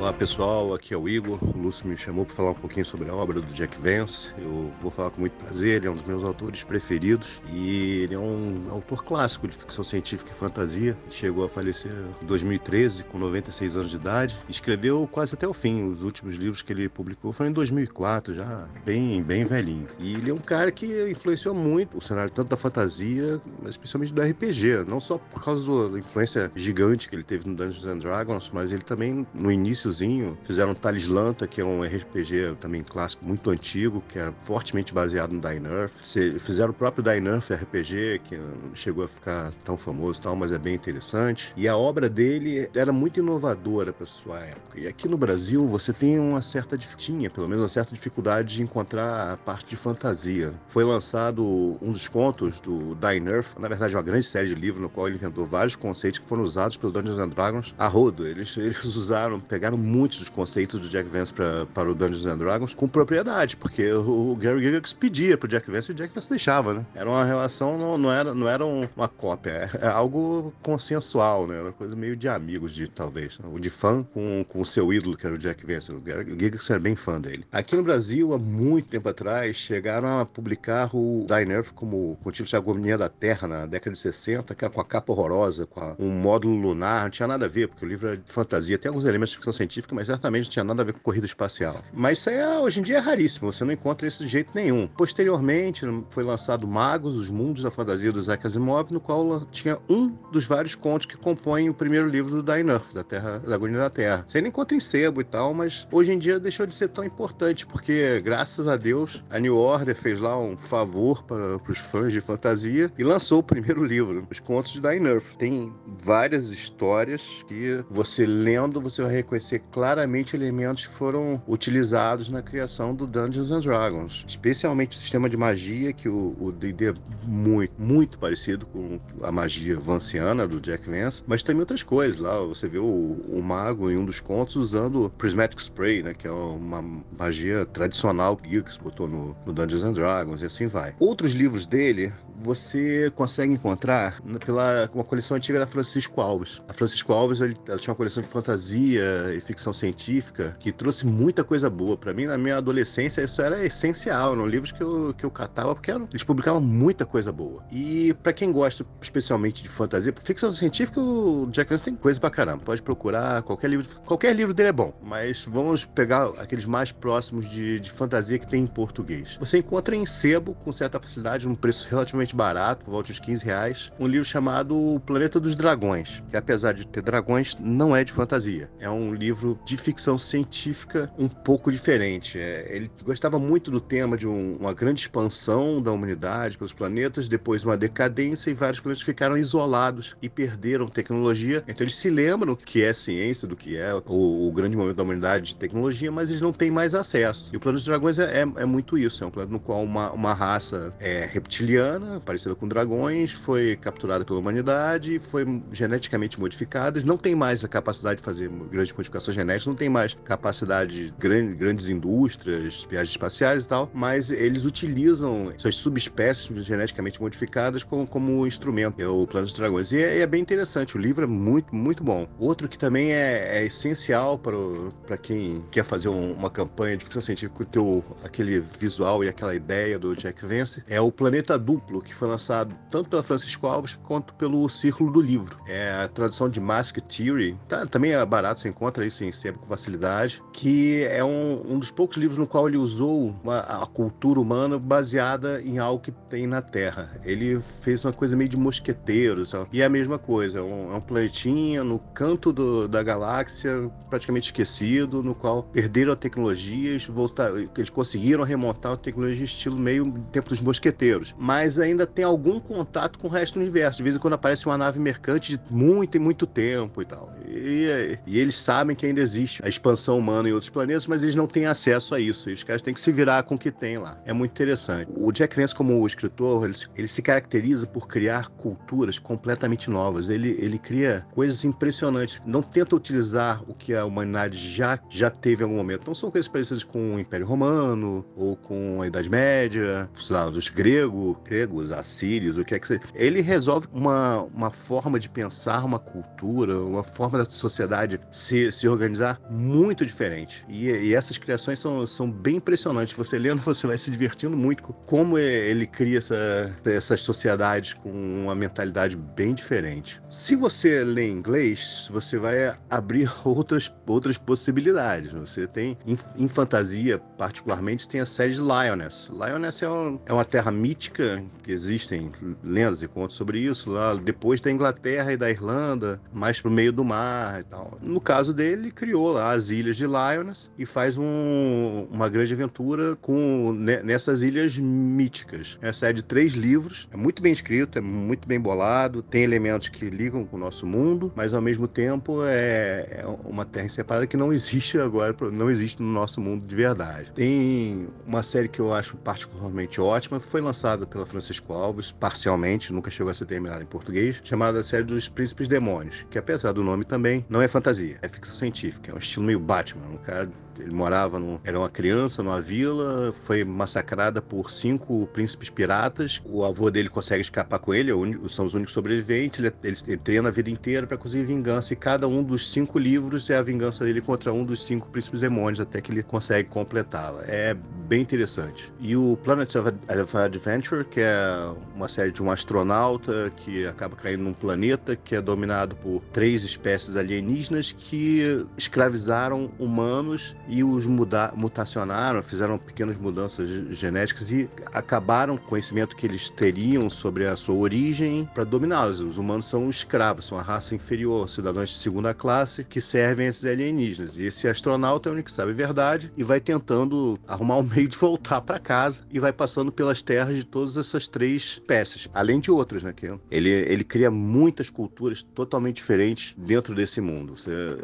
Olá pessoal, aqui é o Igor. O Lúcio me chamou para falar um pouquinho sobre a obra do Jack Vance. Eu vou falar com muito prazer, ele é um dos meus autores preferidos e ele é um autor clássico de ficção científica e fantasia. Chegou a falecer em 2013, com 96 anos de idade. Escreveu quase até o fim. Os últimos livros que ele publicou foram em 2004, já bem, bem velhinho. E ele é um cara que influenciou muito o cenário tanto da fantasia, mas especialmente do RPG. Não só por causa da influência gigante que ele teve no Dungeons and Dragons, mas ele também, no início iníciozinho, fizeram Talislanta, que é um RPG também clássico muito antigo, que era fortemente baseado no Dynurf. Fizeram o próprio Dynurf RPG, que não chegou a ficar tão famoso tal, mas é bem interessante. E a obra dele era muito inovadora para sua época. E aqui no Brasil você tem uma certa tinha, pelo menos uma certa dificuldade de encontrar a parte de fantasia. Foi lançado um dos contos do Dynurf, na verdade uma grande série de livros no qual ele inventou vários conceitos que foram usados pelo Dungeons and Dragons a rodo. Eles, eles usaram, pegaram muitos dos conceitos do Jack Vance pra, para o Dungeons and Dragons com propriedade, porque o, Gary Gygax pedia pro Jack Vance e o Jack Vance deixava, né? Era uma relação, não, não era, não era uma cópia, é, é algo consensual, né? Era uma coisa meio de amigos, de talvez. Né? O de fã com, com o seu ídolo, que era o Jack Vance. O Gary Gygax era bem fã dele. Aqui no Brasil, há muito tempo atrás, chegaram a publicar o Dying Earth como com o título de Agonia da Terra na década de 60, que era com a capa horrorosa, com a, um módulo lunar, não tinha nada a ver, porque o livro é de fantasia, tem alguns elementos de ficção científica, mas certamente não tinha nada a ver com corrida espacial. Mas isso é, hoje em dia é raríssimo, você não encontra isso de jeito nenhum. Posteriormente, foi lançado Magos, Os Mundos da Fantasia do Isaac Asimov, no qual tinha um dos vários contos que compõem o primeiro livro do Dying Earth, da Terra, da Agonia da Terra. Você ainda encontra em sebo e tal, mas hoje em dia deixou de ser tão importante, porque graças a Deus a New Order fez lá um favor para, para os fãs de fantasia e lançou o primeiro livro, Os Contos de Dying Earth. Tem várias histórias que você lendo, você vai reconhecer claramente elementos que foram utilizados na criação do Dungeons and Dragons, especialmente o sistema de magia, que o D&D é muito, muito parecido com a magia vanciana do Jack Vance, mas também outras coisas. Lá você vê o, o mago em um dos contos usando Prismatic Spray, né, que é uma magia tradicional que Geeks botou no, no Dungeons and Dragons e assim vai. Outros livros dele você consegue encontrar pela uma coleção antiga da Francisco Alves. A Francisco Alves ele, ela tinha uma coleção de fantasia e ficção científica que trouxe muita coisa boa para mim. Na minha adolescência isso era essencial, eram livros que eu, que eu catava porque eram, eles publicavam muita coisa boa. E para quem gosta especialmente de fantasia, ficção científica, o Jack Vance tem coisa pra caramba. Pode procurar qualquer livro, qualquer livro dele é bom, mas vamos pegar aqueles mais próximos de, de fantasia que tem em português. Você encontra em sebo com certa facilidade, num preço relativamente relativamente barato, por volta dos 15 reais, um livro chamado O Planeta dos Dragões, que apesar de ter dragões, não é de fantasia. É um livro de ficção científica um pouco diferente. É, ele gostava muito do tema de um, uma grande expansão da humanidade pelos planetas, depois uma decadência e vários planetas ficaram isolados e perderam tecnologia. Então eles se lembram que é ciência, do que é o, o grande momento da humanidade de tecnologia, mas eles não têm mais acesso. E o Planeta dos Dragões é, é, é muito isso. É um planeta no qual uma, uma raça é, reptiliana parecida com dragões, foi capturada pela humanidade, foi geneticamente modificada, não tem mais a capacidade de fazer grandes modificações genéticas, não tem mais capacidade de grandes, grandes indústrias, viagens espaciais e tal, mas eles utilizam suas subespécies geneticamente modificadas como, como instrumento, é o Plano dos Dragões. E é, é, bem interessante, o livro é muito, muito bom. Outro que também é, é essencial para quem quer fazer um, uma campanha de ficção científica com aquele visual e aquela ideia do Jack Vance, é o Planeta Duplo, que foi lançado tanto pela Francisco Alves quanto pelo Círculo do Livro. É a tradução de Mask Theory, tá, também é barato, você encontra isso em sempre com facilidade, que é um, um dos poucos livros no qual ele usou uma, a cultura humana baseada em algo que tem na Terra. Ele fez uma coisa meio de mosqueteiro, sabe? e é a mesma coisa, é um, é um planetinha no canto do, da galáxia, praticamente esquecido, no qual perderam a tecnologia, voltar, eles conseguiram remontar a tecnologia estilo meio tempo dos mosqueteiros, mas ainda ainda tem algum contato com o resto do universo. De vez em quando aparece uma nave mercante de muito e muito tempo e tal. E, e, eles sabem que ainda existe a expansão humana em outros planetas, mas eles não têm acesso a isso. E os caras têm que se virar com o que tem lá. É muito interessante. O Jack Vance, como escritor, ele, ele se caracteriza por criar culturas completamente novas. Ele, ele cria coisas impressionantes. Não tenta utilizar o que a humanidade já, já teve em algum momento. Não são coisas parecidas com o Império Romano ou com a Idade Média, sei lá, dos gregos, gregos assírios, o que é que seja. Ele resolve uma, uma forma de pensar uma cultura, uma forma da sociedade se, se organizar muito diferente. E, e essas criações são, são bem impressionantes. Você lendo, você vai se divertindo muito com como ele cria essa, essas sociedades com uma mentalidade bem diferente. Se você lê inglês, você vai abrir outras, outras possibilidades. Você tem, em, em fantasia, particularmente, tem a série de Lioness. Lioness é, um, é uma terra mítica que existem lendas e contos sobre isso, lá depois da Inglaterra e da Irlanda, mais pro meio do mar e tal. No caso dele, ele criou lá as ilhas de Lyoness e faz um, uma grande aventura com nessas ilhas míticas. É de três livros, é muito bem escrito, é muito bem bolado, tem elementos que ligam com o nosso mundo, mas ao mesmo tempo é, é uma terra separada que não existe agora, não existe no nosso mundo de verdade. Tem uma série que eu acho particularmente ótima, foi lançada pela Francisco Alves, parcialmente, nunca chegou a ser terminada em português, chamada Série dos Príncipes Demônios, que apesar do nome também, não é fantasia, é ficção científica. É um estilo meio Batman. Um cara ele morava, no, era uma criança numa vila, foi massacrada por cinco príncipes piratas. O avô dele consegue escapar com ele, é são os únicos sobreviventes. Ele, ele, ele treina a vida inteira para conseguir vingança. E cada um dos cinco livros é a vingança dele contra um dos cinco príncipes demônios, até que ele consegue completá-la. É bem interessante. E o Planet of Adventure, que é uma série de um astronauta que acaba caindo num planeta que é dominado por três espécies alienígenas que escravizaram humanos e os muda mutacionaram, fizeram pequenas mudanças genéticas e acabaram com o conhecimento que eles teriam sobre a sua origem para dominá-los. Os humanos são escravos, são a raça inferior, cidadãos de segunda classe que servem a esses alienígenas. E esse astronauta é o único que sabe a verdade e vai tentando arrumar um meio de voltar para casa e vai passando pelas terras de todas essas três espécies, além de outras, né? Que ele, ele cria muitas culturas totalmente diferentes dentro desse mundo.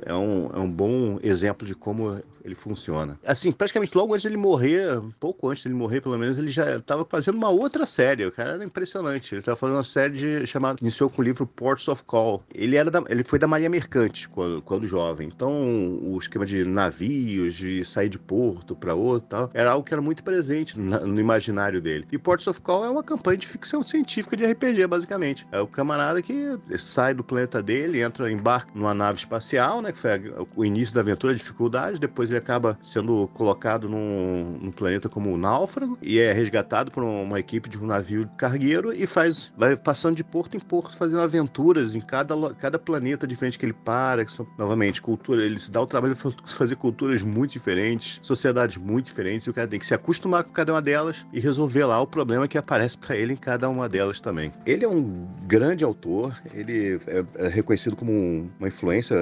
É um, é um bom exemplo de como ele funciona. Assim, praticamente logo antes dele morrer, pouco antes dele morrer, pelo menos, ele já estava fazendo uma outra série. O cara era impressionante. Ele estava fazendo uma série chamada. Iniciou com o livro Ports of Call. Ele, era da, ele foi da Marinha Mercante quando, quando jovem. Então, o esquema de navios, de sair de porto para outro tal, era algo que era muito presente na, no imaginário dele. E Ports of Call é uma campanha de ficção científica de RPG, basicamente. É o camarada que sai do planeta dele, entra, embarca numa nave espacial, né? Que foi a, o início da aventura, a dificuldade. Depois ele acaba sendo colocado num, num, planeta como um náufrago e é resgatado por uma equipe de um navio cargueiro e faz vai passando de porto em porto fazendo aventuras em cada, cada planeta diferente que ele para, que são novamente cultura, ele se dá o trabalho de fazer culturas muito diferentes, sociedades muito diferentes, e o cara tem que se acostumar com cada uma delas e resolver lá o problema que aparece para ele em cada uma delas também. Ele é um grande autor, ele é, é reconhecido como uma influência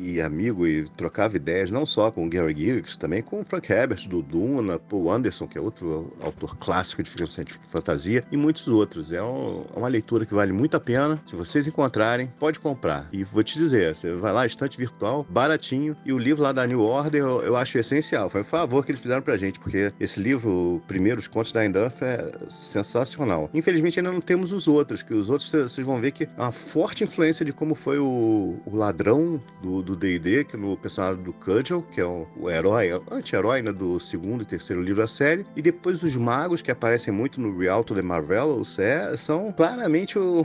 e amigo e trocava ideias não só com o Gary Gygax, também com o Frank Herbert, do Duna, Paul Anderson, que é outro autor clássico de ficção científica e fantasia, e muitos outros. É, é uma leitura que vale muito a pena. Se vocês encontrarem, pode comprar. E vou te dizer, você vai lá, estante virtual, baratinho, e o livro lá da New Order eu, eu acho essencial. Foi um favor que eles fizeram pra gente, porque esse livro, o primeiro, Os Contos da Induff, é sensacional. Infelizmente ainda não temos os outros, que os outros vocês vão ver que é uma forte influência de como foi o, o ladrão do D&D, que no personagem do Cudgel, que é o, o herói, anti-herói né, do segundo e terceiro livro da série. E depois os magos, que aparecem muito no Rialto de Marvelous, é, são claramente uma,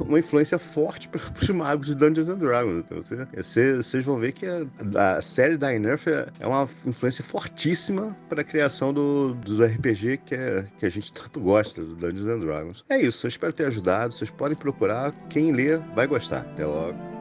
uma influência forte para os magos de Dungeons and Dragons. Então vocês vão ver que a, a série da Inerf é uma influência fortíssima para a criação do, do RPG que, é, que a gente tanto gosta, do Dungeons and Dragons. É isso, eu espero ter ajudado. Vocês podem procurar. Quem lê vai gostar. Até logo.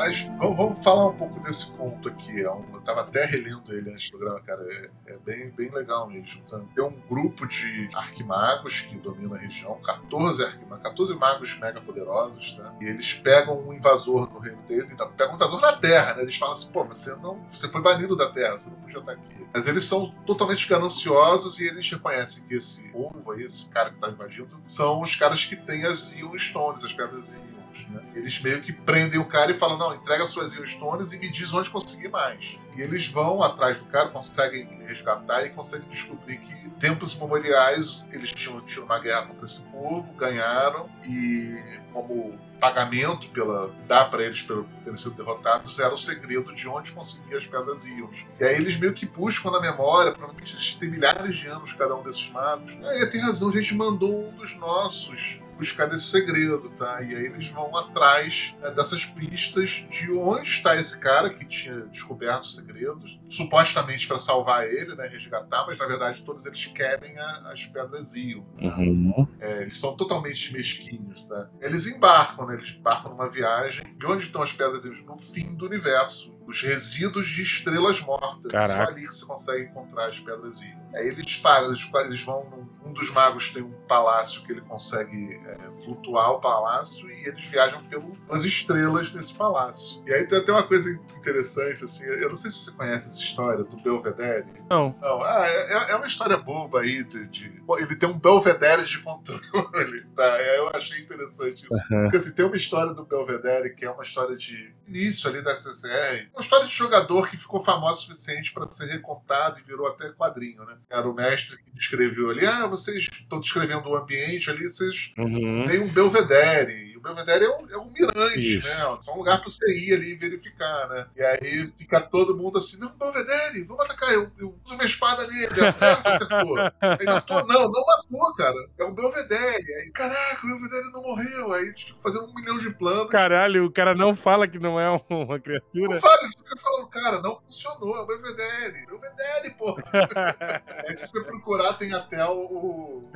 Mas vamos, vamos, falar um pouco desse conto aqui. É eu estava até relendo ele antes do programa, cara. É, é, bem, bem legal mesmo. Então, tem um grupo de arquimagos que domina a região, 14 arquimagos, 14 magos mega poderosos, né? E eles pegam um invasor no reino dele, não, pegam um invasor na Terra, né? Eles falam assim, pô, você não. Você foi banido da Terra, você não podia estar aqui. Mas eles são totalmente gananciosos e eles reconhecem que esse povo aí, esse cara que está invadindo, são os caras que têm as Ion Stones, as pedras Ion né? Eles meio que prendem o cara e falam: não, entrega suas Stones e me diz onde conseguir mais. E eles vão atrás do cara, conseguem resgatar e conseguem descobrir que tempos memoriais eles tinham, tinham uma guerra contra esse povo, ganharam e como pagamento pela dar para eles pelo terem sido derrotados era o segredo de onde conseguir as pedras íons. E aí eles meio que buscam na memória, provavelmente eles têm milhares de anos cada um desses magos. É, tem razão, a gente mandou um dos nossos buscar esse segredo, tá? E aí eles vão atrás né, dessas pistas de onde está esse cara que tinha descoberto os segredos, supostamente para salvar ele, né, resgatar, mas na verdade todos eles querem a, as pedras Ion. Uhum. É, eles são totalmente mesquinhos, tá? Eles embarcam, né? Eles embarcam numa viagem. E onde estão as pedras Ion? No fim do universo os resíduos de estrelas mortas. Caraca. Só ali que você consegue encontrar as pedras Ion. Aí eles falam, eles, eles vão. Num, um dos magos tem um palácio que ele consegue é, flutuar o palácio e eles viajam pelas estrelas desse palácio. E aí tem até uma coisa interessante, assim, eu não sei se você conhece essa história do Belvedere. Não. Não, ah, é, é uma história boba aí de, de, Ele tem um Belvedere de controle, tá? Eu achei interessante isso. Uhum. Porque assim, tem uma história do Belvedere que é uma história de início ali da CCR, uma história de jogador que ficou famoso o suficiente para ser recontado e virou até quadrinho, né? Era o mestre que descreveu ali, ah, vocês estão descrevendo o ambiente ali, vocês uhum. tem um Belvedere O Belvedere é um, é um mirante, Isso. né? Só um lugar pra você ir ali e verificar, né? E aí fica todo mundo assim, não, Belvedere, vamos atacar, eu, eu uso minha espada nele, acerta, acertou. Aí matou, não, não matou, cara. É um Belvedere. Aí, caraca, o Belvedere não morreu. Aí eles ficam fazendo um milhão de planos. Caralho, o cara não fala que não é uma criatura. Não fala, eles ficam falando, cara, não funcionou, é o Belvedere. Belvedere, porra. Aí se você procurar, tem até o. o-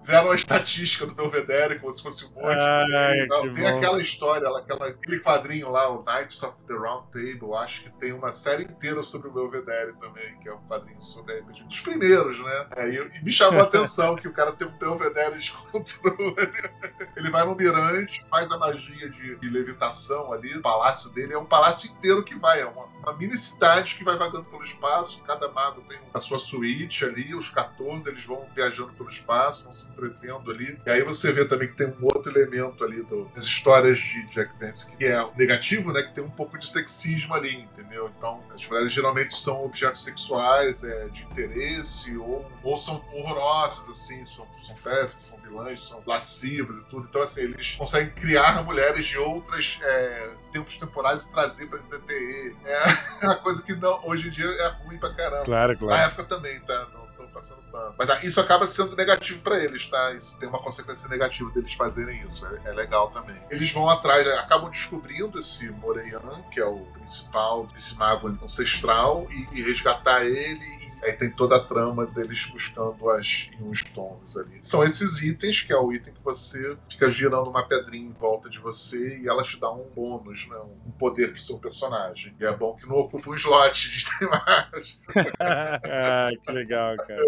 Fizeram a estatística do Belvedere, como se fosse Ai, tem aquela história, aquela, aquele quadrinho lá, o Knights of the Round Table, acho que tem uma série inteira sobre o Belvedere também, que é um quadrinho sobre RPG. Dos primeiros, né? É, e, e me chamou a atenção que o cara tem um Belvedere de controle. Ele vai no mirante, faz a magia de, de levitação ali, o palácio dele é um palácio inteiro que vai, é uma, uma mini cidade que vai vagando pelo espaço, cada mago tem a sua suíte ali, os 14 eles vão viajando pelo espaço, vão se entretendo ali. E aí você vê também que tem um outro elemento ali do- das histórias de Jack Vance, que é negativo, né? Que tem um pouco de sexismo ali, entendeu? Então, as mulheres geralmente são objetos sexuais, é, de interesse, ou, ou são horrorosas, assim, são, são péssimas, são vilãs, são lascivas e tudo. Então, assim, eles conseguem criar mulheres de outras é, tempos temporais e trazer pra entreter ele. É uma coisa que não, hoje em dia é ruim pra caramba. Claro, Na claro. época também, tá? Não passando pano. Mas ah, isso acaba sendo negativo pra eles, tá? Isso tem uma consequência negativa deles fazerem isso. É, é legal também. Eles vão atrás, né, acabam descobrindo esse Moreian, que é o principal desse mago ancestral, e, e resgatar ele. Aí tem toda a trama deles buscando as Stones ali. São esses itens, que é o item que você fica girando uma pedrinha em volta de você e ela te dá um bônus, né? Um poder pro seu personagem. E é bom que não ocupa um slot de imagem. ah, que legal, cara.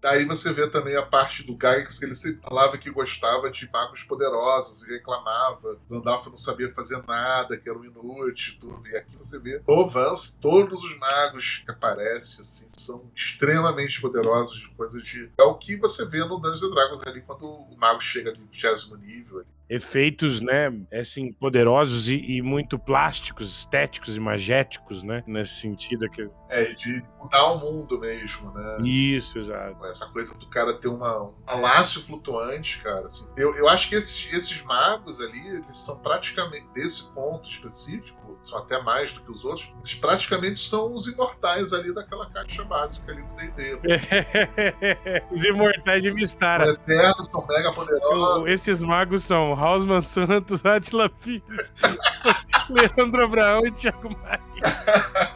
Daí você vê também a parte do Gygax, que ele sempre falava que gostava de magos poderosos e reclamava. Gandalf não sabia fazer nada, que era um inútil e tudo. E aqui você vê no Vance, todos os magos que aparecem, assim, são extremamente poderosos de coisas de. É o que você vê no Dungeons and Dragons ali, quando o mago chega de 20 nível. ali. Efeitos, né, assim, poderosos e, e muito plásticos, estéticos e magéticos, né, nesse sentido. Que... É, de mudar o mundo mesmo, né? Isso, exato. Essa coisa do cara ter uma, um palácio flutuante, cara. Assim. Eu, eu acho que esses, esses magos ali, eles são praticamente, desse ponto específico, são até mais do que os outros, eles praticamente são os imortais ali daquela caixa básica ali do D&D. Os imortais de São Mistara. eternos, são mega poderosos. Esses magos são Hausmann Santos, Atila Pires, Leandro Abraão e Thiago Maia.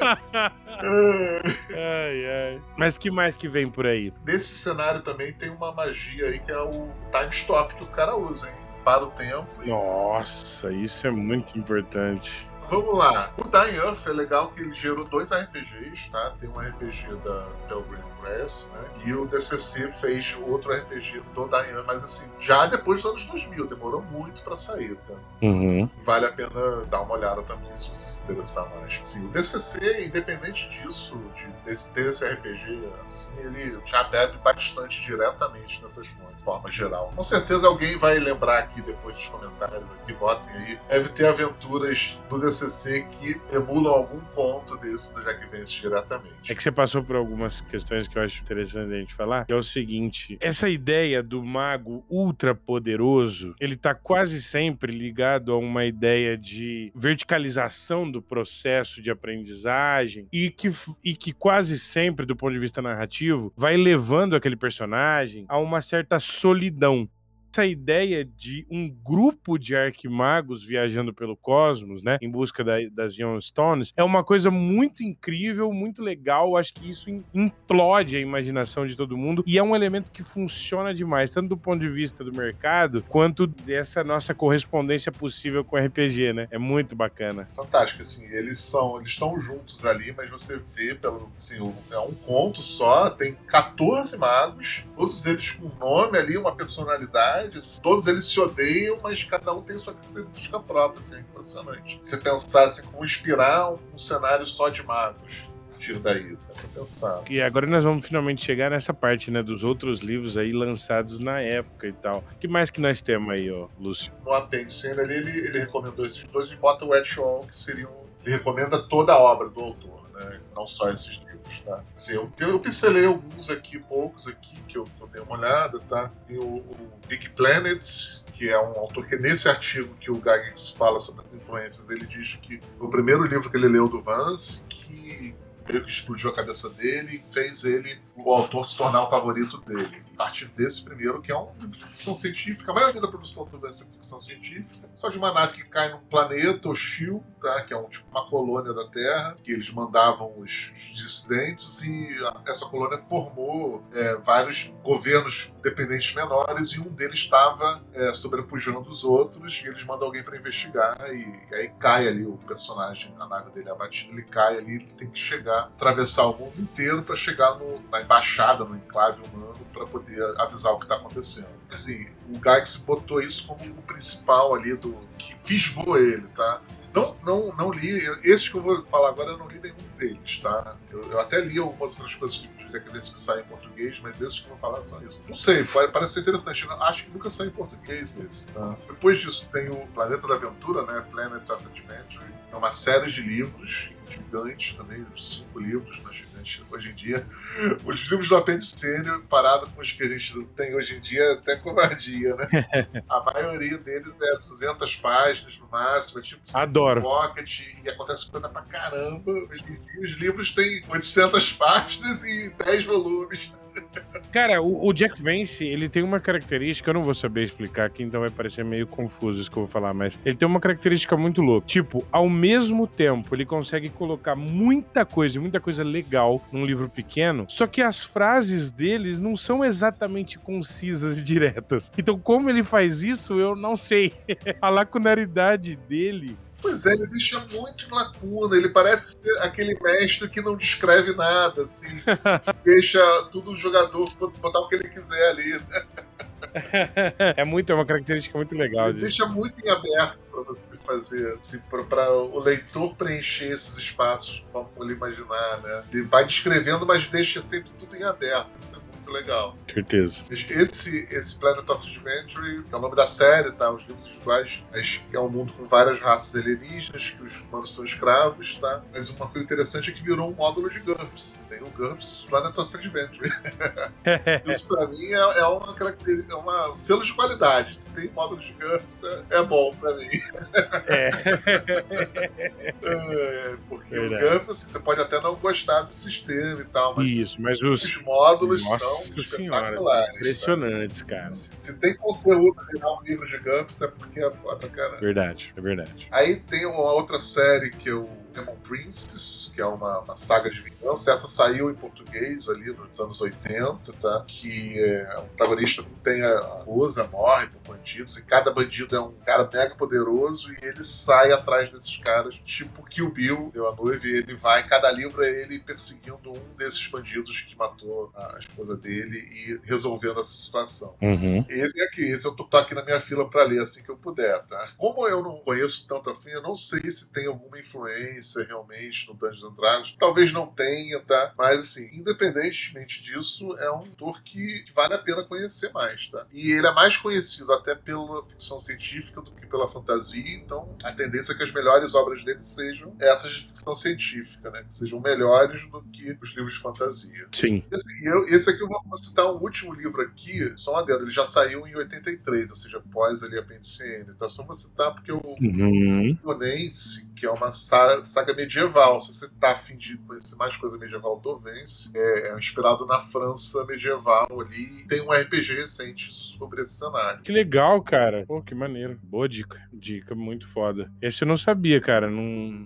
ai, ai. Mas que mais que vem por aí? Nesse cenário também tem uma magia aí que é o time stop que o cara usa, hein? Para o tempo e Nossa, isso é muito importante. Vamos lá. O Dying Earth é legal que ele gerou dois RPGs, tá? Tem um RPG da Pelgrim Press, né? E o DCC fez outro RPG do Earth, mas assim, já depois dos anos 2000, demorou muito pra sair, tá? Uhum. Vale a pena dar uma olhada também se você se interessar mais. Assim, o DCC, independente disso, de desse- ter esse RPG, assim, ele já bebe bastante diretamente nessas fontes, de forma geral. Com certeza alguém vai lembrar aqui depois dos comentários aqui, botem aí. Deve ter aventuras do DCC que emulam algum ponto desse do Jack Vance diretamente. É que você passou por algumas questões que eu acho interessante a gente falar, que é o seguinte, essa ideia do mago ultra poderoso, ele tá quase sempre ligado a uma ideia de verticalização do processo de aprendizagem e que, e que quase sempre, do ponto de vista narrativo, vai levando aquele personagem a uma certa solidão. Essa ideia de um grupo de arquimagos viajando pelo cosmos, né, em busca da- das Stones, é uma coisa muito incrível, muito legal. Acho que isso im- implode a imaginação de todo mundo e é um elemento que funciona demais, tanto do ponto de vista do mercado quanto dessa nossa correspondência possível com o RPG, né? É muito bacana. fantástico, assim, eles são, eles estão juntos ali, mas você vê pelo, assim, é um conto só, tem 14 magos, todos eles com nome ali, uma personalidade, assim, todos eles se odeiam, mas cada um tem sua característica própria, assim, é impressionante. Você pensar assim, como inspirar um, um cenário só de magos, partir daí, dá pra pensar. E agora nós vamos finalmente chegar nessa parte, né, dos outros livros aí lançados na época e tal. O que mais que nós temos aí, ó, Lúcio? No apêndice ele, ele recomendou esses dois e bota o Ed Shaw, que seria um, ele recomenda toda a obra do autor. Né? Não só esses livros, tá? Assim, eu, eu pincelei alguns aqui, poucos aqui, que eu, eu dei uma olhada, tá? Tem o, o Big Planet, que é um autor que nesse artigo que o Gygax fala sobre as influências, ele diz que o primeiro livro que ele leu do Vance, que meio que explodiu a cabeça dele fez ele, o autor, se tornar o favorito dele a partir desse primeiro, que é um de ficção científica. A maioria da produção do Vance é ficção científica. Só de uma nave que cai num planeta hostil, tá? que é um, tipo uma colônia da Terra, que eles mandavam os, dissidentes, e essa colônia formou é, vários governos dependentes menores, e um deles estava é, sobrepujando os outros, e eles mandam alguém para investigar, e, e, aí cai ali o personagem, a nave dele é abatida, ele cai ali, ele tem que chegar, atravessar o mundo inteiro para chegar no, na embaixada, no enclave humano, para poder avisar o que está acontecendo. Assim, o Gax botou isso como o principal ali do que fisgou ele, tá? Não, não, não li. Esses que eu vou falar agora, eu não li nenhum deles, tá? Eu, eu até li algumas outras coisas de Jack que saem em português, mas esses que eu vou falar são isso. Não sei, parece ser interessante. Acho que nunca sai em português esse, tá? Depois disso tem o Planeta da Aventura, né? Planet of Adventure. É uma série de livros gigantes também, cinco livros na gigante hoje em dia. Os livros do apendicênio, parado com os que a gente tem hoje em dia, é até covardia, né? a maioria deles é 200 páginas no máximo, é tipo Adoro. pocket, e acontece coisa pra caramba. Hoje em dia os livros têm 800 páginas e 10 volumes. Cara, o, o, Jack Vance, ele tem uma característica, eu não vou saber explicar aqui, então vai parecer meio confuso isso que eu vou falar, mas ele tem uma característica muito louca. Tipo, ao mesmo tempo, ele consegue colocar muita coisa, muita coisa legal num livro pequeno, só que as frases deles não são exatamente concisas e diretas. Então, como ele faz isso, eu não sei. A lacunaridade dele Pois é, ele deixa muito lacuna. Ele parece ser aquele mestre que não descreve nada, assim. deixa tudo o jogador botar o que ele quiser ali. Né? é muito, é uma característica muito legal. Ele deixa muito em aberto para você fazer, assim, para o leitor preencher esses espaços como ele imaginar, né? Ele vai descrevendo, mas deixa sempre tudo em aberto. Isso é muito legal. Certeza. Esse, esse Planet of Adventure, que é o nome da série, tá? Os livros iguais, é um mundo com várias raças alienígenas, que os humanos são escravos, tá? Mas uma coisa interessante é que virou um módulo de GURPS. Tem o GURPS Planet of Adventure. Isso pra mim é, é uma característica, é uma selo de qualidade. Se tem módulo de GURPS, é, é bom pra mim. É. é porque Verdade. o GURPS, assim, você pode até não gostar do sistema e tal, mas, Isso, mas os, os módulos Nossa são senhora, impressionantes, cara. Se, se, tem conteúdo virar um livro de GURPS, é porque é foda, cara. Verdade, é verdade. Aí tem uma outra série que eu Demon Princess, que é uma, uma, saga de vingança. Essa saiu em português ali nos anos 80, tá? Que é, o protagonista tem a esposa, morre por bandidos, e cada bandido é um cara mega poderoso e ele sai atrás desses caras, tipo Kill Bill, deu a noiva, e ele vai, cada livro é ele perseguindo um desses bandidos que matou a esposa dele e resolvendo essa situação. Uhum. Esse aqui, esse eu tô, aqui na minha fila para ler assim que eu puder, tá? Como eu não conheço tanto a eu não sei se tem alguma influência realmente no Dungeons and Dragons. Talvez não tenha, tá? Mas assim, independentemente disso, é um autor que vale a pena conhecer mais, tá? E ele é mais conhecido até pela ficção científica do que pela fantasia, então a tendência é que as melhores obras dele sejam essas de ficção científica, né? Que sejam melhores do que os livros de fantasia. Sim. Esse, eu, esse aqui eu vou citar um último livro aqui, só uma adendo, ele já saiu em 83, ou seja, pós ali a Apendicene, então só vou citar porque o uhum. Que é uma saga saga medieval. Se você está afim de conhecer mais coisa medieval do Vence, é, é, inspirado na França medieval ali. Tem um RPG recente sobre esse cenário. Que legal, cara. Pô, que maneiro. Boa dica. Dica muito foda. Esse eu não sabia, cara. Não,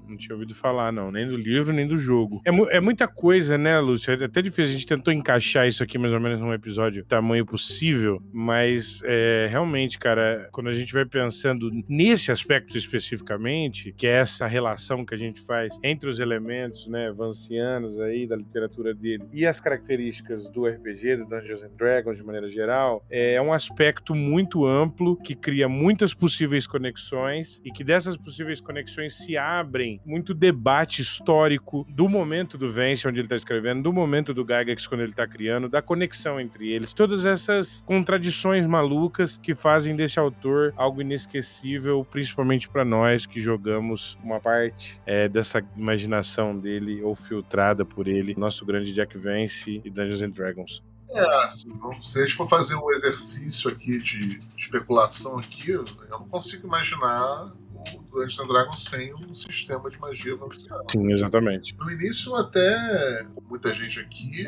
não tinha ouvido falar, não. Nem do livro, nem do jogo. É, é muita coisa, né, Lúcio? É até difícil. A gente tentou encaixar isso aqui mais ou menos num episódio tamanho possível, mas é, realmente, cara, quando a gente vai pensando nesse aspecto especificamente, que é essa relação que a gente faz entre os elementos, né, vancianos aí da literatura dele e as características do RPG, do Dungeons and Dragons de maneira geral, é um aspecto muito amplo que cria muitas possíveis conexões e que dessas possíveis conexões se abrem muito debate histórico do momento do Vance, onde ele está escrevendo, do momento do Gygax quando ele está criando, da conexão entre eles. Todas essas contradições malucas que fazem desse autor algo inesquecível, principalmente para nós que jogamos uma parte é, dessa imaginação dele ou filtrada por ele, nosso grande Jack Vance e Dungeons and Dragons. É, assim, se a gente for fazer um exercício aqui de especulação aqui, eu não consigo imaginar o Dungeons and Dragons sem um sistema de magia avançado. Sim, exatamente. No início, até muita gente aqui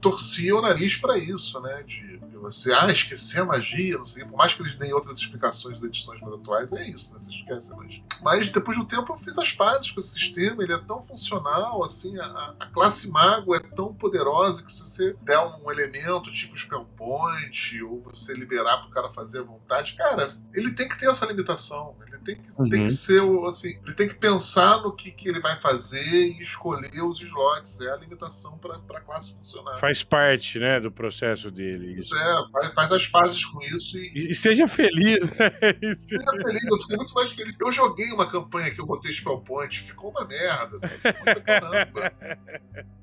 torcia o nariz para isso, né? De, de, você, ah, esquecer a magia, não sei. Por mais que eles deem outras explicações das edições mais atuais, é isso, né? Você esquece a magia. Mas depois de um tempo eu fiz as pazes com esse sistema, ele é tão funcional, assim, a, a classe mago é tão poderosa que se você der um elemento tipo spell point, ou você liberar pro cara fazer à vontade, cara, ele tem que ter essa limitação. Ele tem que, uhum. tem que ser assim, ele tem que pensar no que, que ele vai fazer e escolher os slots. É a limitação para a classe funcionar. Faz parte, né, do processo dele. Isso, é, faz, faz, as pazes com isso e, e, e seja feliz. Né? seja feliz, eu fiquei muito mais feliz. Eu joguei uma campanha que eu botei Spell Point, ficou uma merda, assim, muito caramba.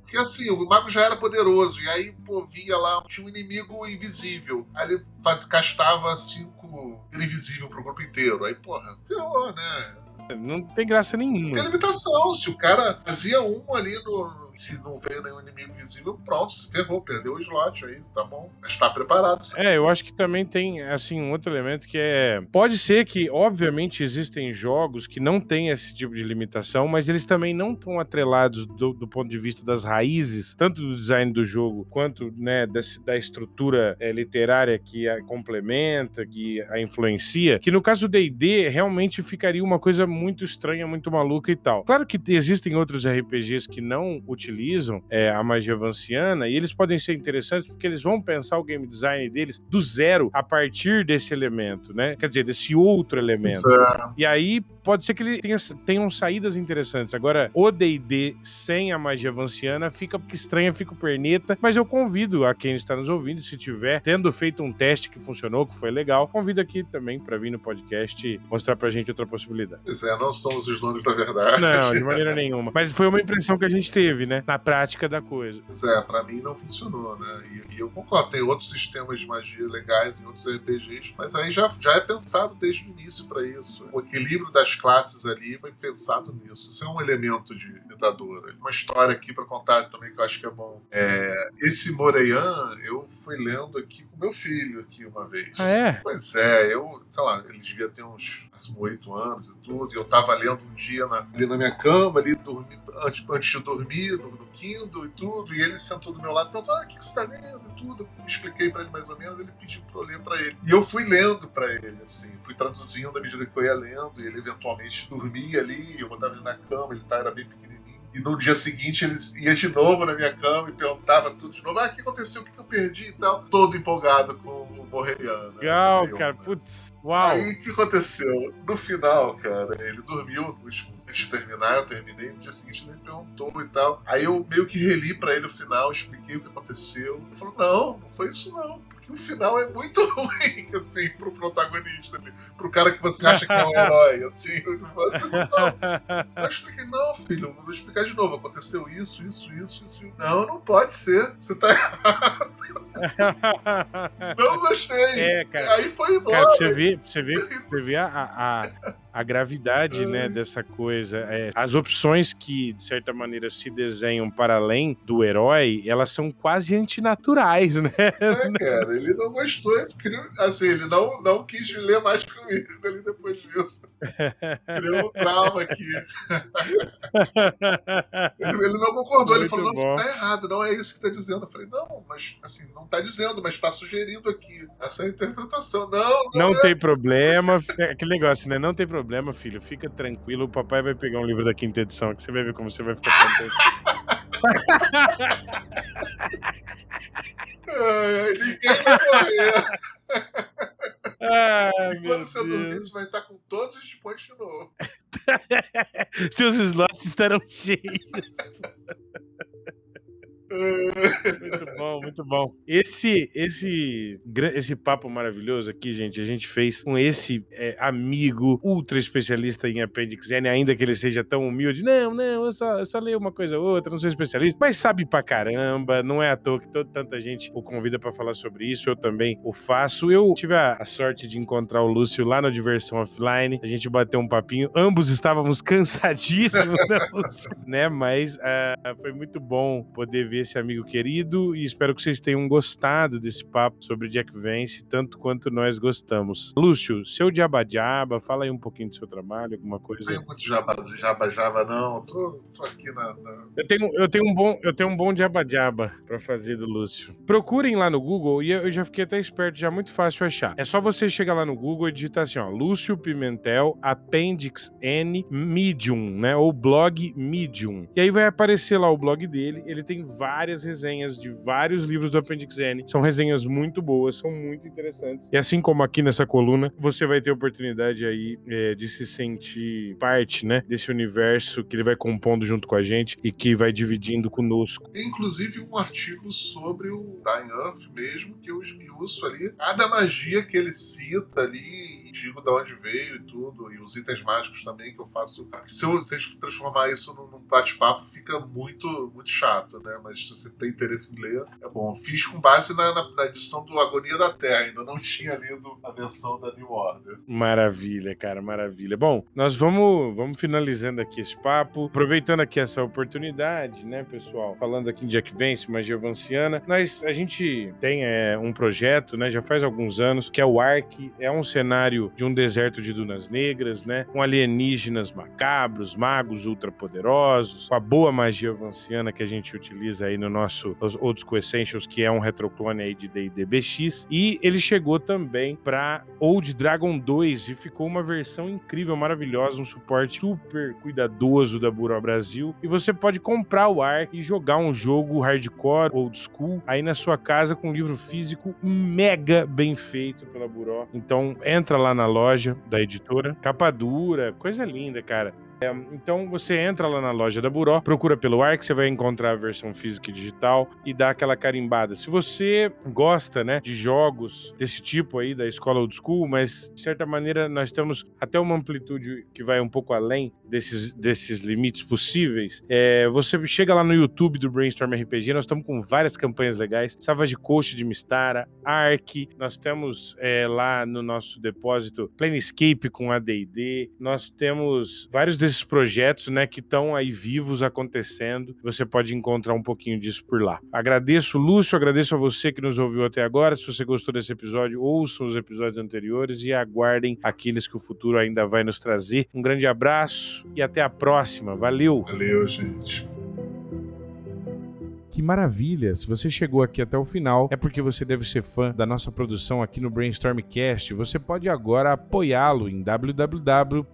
Porque assim, o mago já era poderoso, e aí, pô, via lá, tinha um inimigo invisível. Aí ele faz, castava cinco invisível pro grupo inteiro. Aí, porra, ferrou, né? Não tem graça nenhuma. Tem limitação. Se o cara fazia um ali no, se não veio nenhum inimigo visível, pronto, se ferrou, perdeu o slot aí, tá bom. Mas tá preparado. Sim. É, eu acho que também tem, assim, um outro elemento que é. Pode ser que, obviamente, existem jogos que não têm esse tipo de limitação, mas eles também não estão atrelados do, do, ponto de vista das raízes, tanto do design do jogo, quanto, né, desse, da estrutura é, literária que a complementa, que a influencia, que no caso do D&D realmente ficaria uma coisa muito estranha, muito maluca e tal. Claro que existem outros RPGs que não utilizam utilizam é, a magia vanciana e eles podem ser interessantes porque eles vão pensar o game design deles do zero a partir desse elemento, né? Quer dizer, desse outro elemento. E aí pode ser que ele tenha, tenham saídas interessantes. Agora, o D&D sem a magia vanciana fica estranha, fica perneta, mas eu convido a quem está nos ouvindo, se tiver tendo feito um teste que funcionou, que foi legal, convido aqui também para vir no podcast mostrar pra gente outra possibilidade. Pois é, não somos os donos da verdade. Não, de maneira nenhuma. Mas foi uma impressão que a gente teve, né? Na prática da coisa. Pois é, pra mim não funcionou, né? E, e eu concordo, tem outros sistemas de magia legais em outros RPGs, mas aí já, já é pensado desde o início para isso. O equilíbrio das classes ali foi pensado nisso. Isso é um elemento de ditadura. Uma história aqui para contar também que eu acho que é bom. É, esse Moreian, eu fui lendo aqui com meu filho aqui uma vez. Ah, é? Pois é, eu, sei lá, ele devia ter uns oito anos e tudo, e eu tava lendo um dia na, ali na minha cama, ali dormi, antes, antes de dormir, no, no Kindle e tudo, e ele sentou do meu lado e perguntou: ah, o que você tá lendo e tudo. Eu expliquei para ele mais ou menos, ele pediu pra eu ler pra ele. E eu fui lendo para ele, assim, fui traduzindo à medida que eu ia lendo, e ele eventualmente dormia ali, eu botava ele na cama, ele tá, era bem pequenininho. E no dia seguinte ele ia de novo na minha cama e perguntava tudo de novo. Ah, o que aconteceu? O que eu perdi e tal? Todo empolgado com o Borreiano. Né? Legal, cara. Putz, uau. Aí o que aconteceu? No final, cara, ele dormiu no último antes de terminar, eu terminei, no dia seguinte ele me perguntou e tal. Aí eu meio que reli para ele o final, expliquei o que aconteceu. Ele falou: não, não foi isso não que o final é muito ruim, assim, pro protagonista, ali, pro cara que você acha que é um herói, assim. Você, não. Eu expliquei, não, filho, vou explicar de novo. Aconteceu isso, isso, isso, isso. Não, não pode ser. Você tá errado. não gostei. É, cara. Aí foi embora. Cara, você vê, você vê, você vê a, a, a gravidade, né, dessa coisa. É, as opções que, de certa maneira, se desenham para além do herói, elas são quase antinaturais, né? É, cara ele não gostou, assim, ele não, não quis ler mais comigo ali depois disso. Criou um trauma aqui. ele, ele, não concordou, Muito ele falou, não, você tá errado, não é isso que tá dizendo. Eu falei, não, mas assim, não tá dizendo, mas tá sugerindo aqui essa interpretação. Não, não, não é. tem problema. É aquele negócio, né? Não tem problema, filho. Fica tranquilo, o papai vai pegar um livro da quinta edição que você vai ver como você vai ficar contente. ninguém vai morrer. Ai, quando você Deus. dormir, você vai estar com todos os pontos de novo. Seus slots estarão cheios. muito bom, muito bom. Esse, esse, esse papo maravilhoso aqui, gente, a gente fez com esse é, amigo ultra especialista em Appendix N, ainda que ele seja tão humilde. Não, não, eu só, eu só leio uma coisa ou outra, não sou especialista, mas sabe pra caramba. Não é à toa que toda, tanta gente o convida para falar sobre isso. Eu também o faço. Eu tive a, a sorte de encontrar o Lúcio lá na Diversão Offline. A gente bateu um papinho. Ambos estávamos cansadíssimos, né? Mas uh, foi muito bom poder ver esse amigo querido e espero que vocês tenham gostado desse papo sobre Jack Vance, tanto quanto nós gostamos. Lúcio, seu diaba-diaba, fala aí um pouquinho do seu trabalho, alguma coisa. Não tenho muito jaba-jaba, não. Tô, tô aqui na, na, Eu, tenho, eu, tenho um bom, eu tenho um bom diaba-diaba pra fazer do Lúcio. Procurem lá no Google e eu já fiquei até esperto, já é muito fácil achar. É só você chegar lá no Google e digitar assim, ó, Lúcio Pimentel, Appendix N, Medium, né? Ou blog Medium. E aí vai aparecer lá o blog dele. Ele tem várias resenhas de vários livros do Appendix N. São resenhas muito boas, são muito interessantes. E assim como aqui nessa coluna, você vai ter oportunidade aí é, de se sentir parte, né? Desse universo que ele vai compondo junto com a gente e que vai dividindo conosco. Inclusive um artigo sobre o Dying mesmo, que eu esmiuço ali cada magia que ele cita ali digo de onde veio e tudo, e os itens mágicos também que eu faço. Se, eu, se transformar isso num bate-papo, fica muito, muito chato, né? Mas se você tem interesse em ler, é bom. Fiz com base na, na, na edição do Agonia da Terra, ainda não tinha lido a versão da New Order. Maravilha, cara, maravilha. Bom, nós vamos, vamos finalizando aqui esse papo, aproveitando aqui essa oportunidade, né, pessoal? Falando aqui em Jack Vance, magia vanciana, nós, a gente tem é, um projeto, né, já faz alguns anos, que é o ARC, é um cenário de um deserto de dunas negras, né? Com alienígenas macabros, magos ultrapoderosos, com a boa magia vanciana que a gente utiliza aí no nosso Old School Essentials, que é um retroclone aí de D&D BX. E ele chegou também para Old Dragon 2 e ficou uma versão incrível, maravilhosa, um suporte super cuidadoso da Buró Brasil. E você pode comprar o ar e jogar um jogo hardcore, old school, aí na sua casa com um livro físico mega bem feito pela Buró. Então entra lá na loja da editora. Capa dura, coisa linda, cara. É, então você entra lá na loja da Buró, procura pelo ARC, você vai encontrar a versão física e digital e dá aquela carimbada. Se você gosta, né, de jogos desse tipo aí da escola old school, mas de certa maneira nós temos até uma amplitude que vai um pouco além desses, desses limites possíveis. É, você chega lá no YouTube do Brainstorm RPG, nós estamos com várias campanhas legais, Savage Coast de Mistara, ARC, nós temos é, lá no nosso depósito Planescape com AD&D, nós temos vários desses projetos, né, que estão aí vivos acontecendo. Você pode encontrar um pouquinho disso por lá. Agradeço, Lúcio, agradeço a você que nos ouviu até agora. Se você gostou desse episódio, ouçam os episódios anteriores e aguardem aqueles que o futuro ainda vai nos trazer. Um grande abraço e até a próxima. Valeu! Valeu, gente. Que maravilha! Se você chegou aqui até o final, é porque você deve ser fã da nossa produção aqui no Brainstormcast. Você pode agora apoiá-lo em www.apoia.c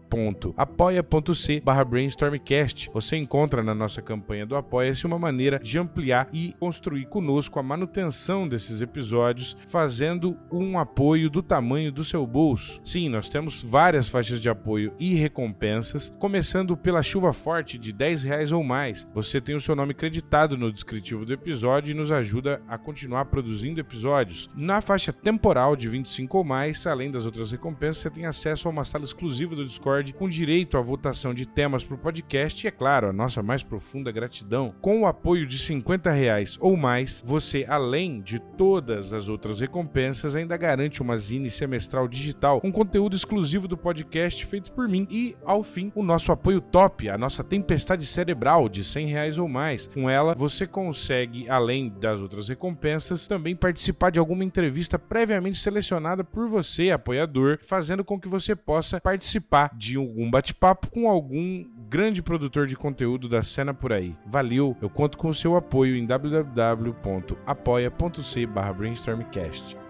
brainstormcast. Você encontra na nossa campanha do Apoia-se uma maneira de ampliar e construir conosco a manutenção desses episódios, fazendo um apoio do tamanho do seu bolso. Sim, nós temos várias faixas de apoio e recompensas, começando pela chuva forte de 10 reais ou mais. Você tem o seu nome creditado no descritivo do episódio e nos ajuda a continuar produzindo episódios. Na faixa temporal de 25 ou mais, além das outras recompensas, você tem acesso a uma sala exclusiva do Discord com direito à votação de temas para o podcast e, é claro, a nossa mais profunda gratidão. Com o apoio de 50 reais ou mais, você, além de todas as outras recompensas, ainda garante uma zine semestral digital com conteúdo exclusivo do podcast feito por mim e, ao fim, o nosso apoio top, a nossa tempestade cerebral de 100 reais ou mais. Com ela, você consegue consegue, além das outras recompensas, também participar de alguma entrevista previamente selecionada por você, apoiador, fazendo com que você possa participar de algum bate-papo com algum grande produtor de conteúdo da cena por aí. Valeu, eu conto com o seu apoio em www.apoia.c/brainstormcast.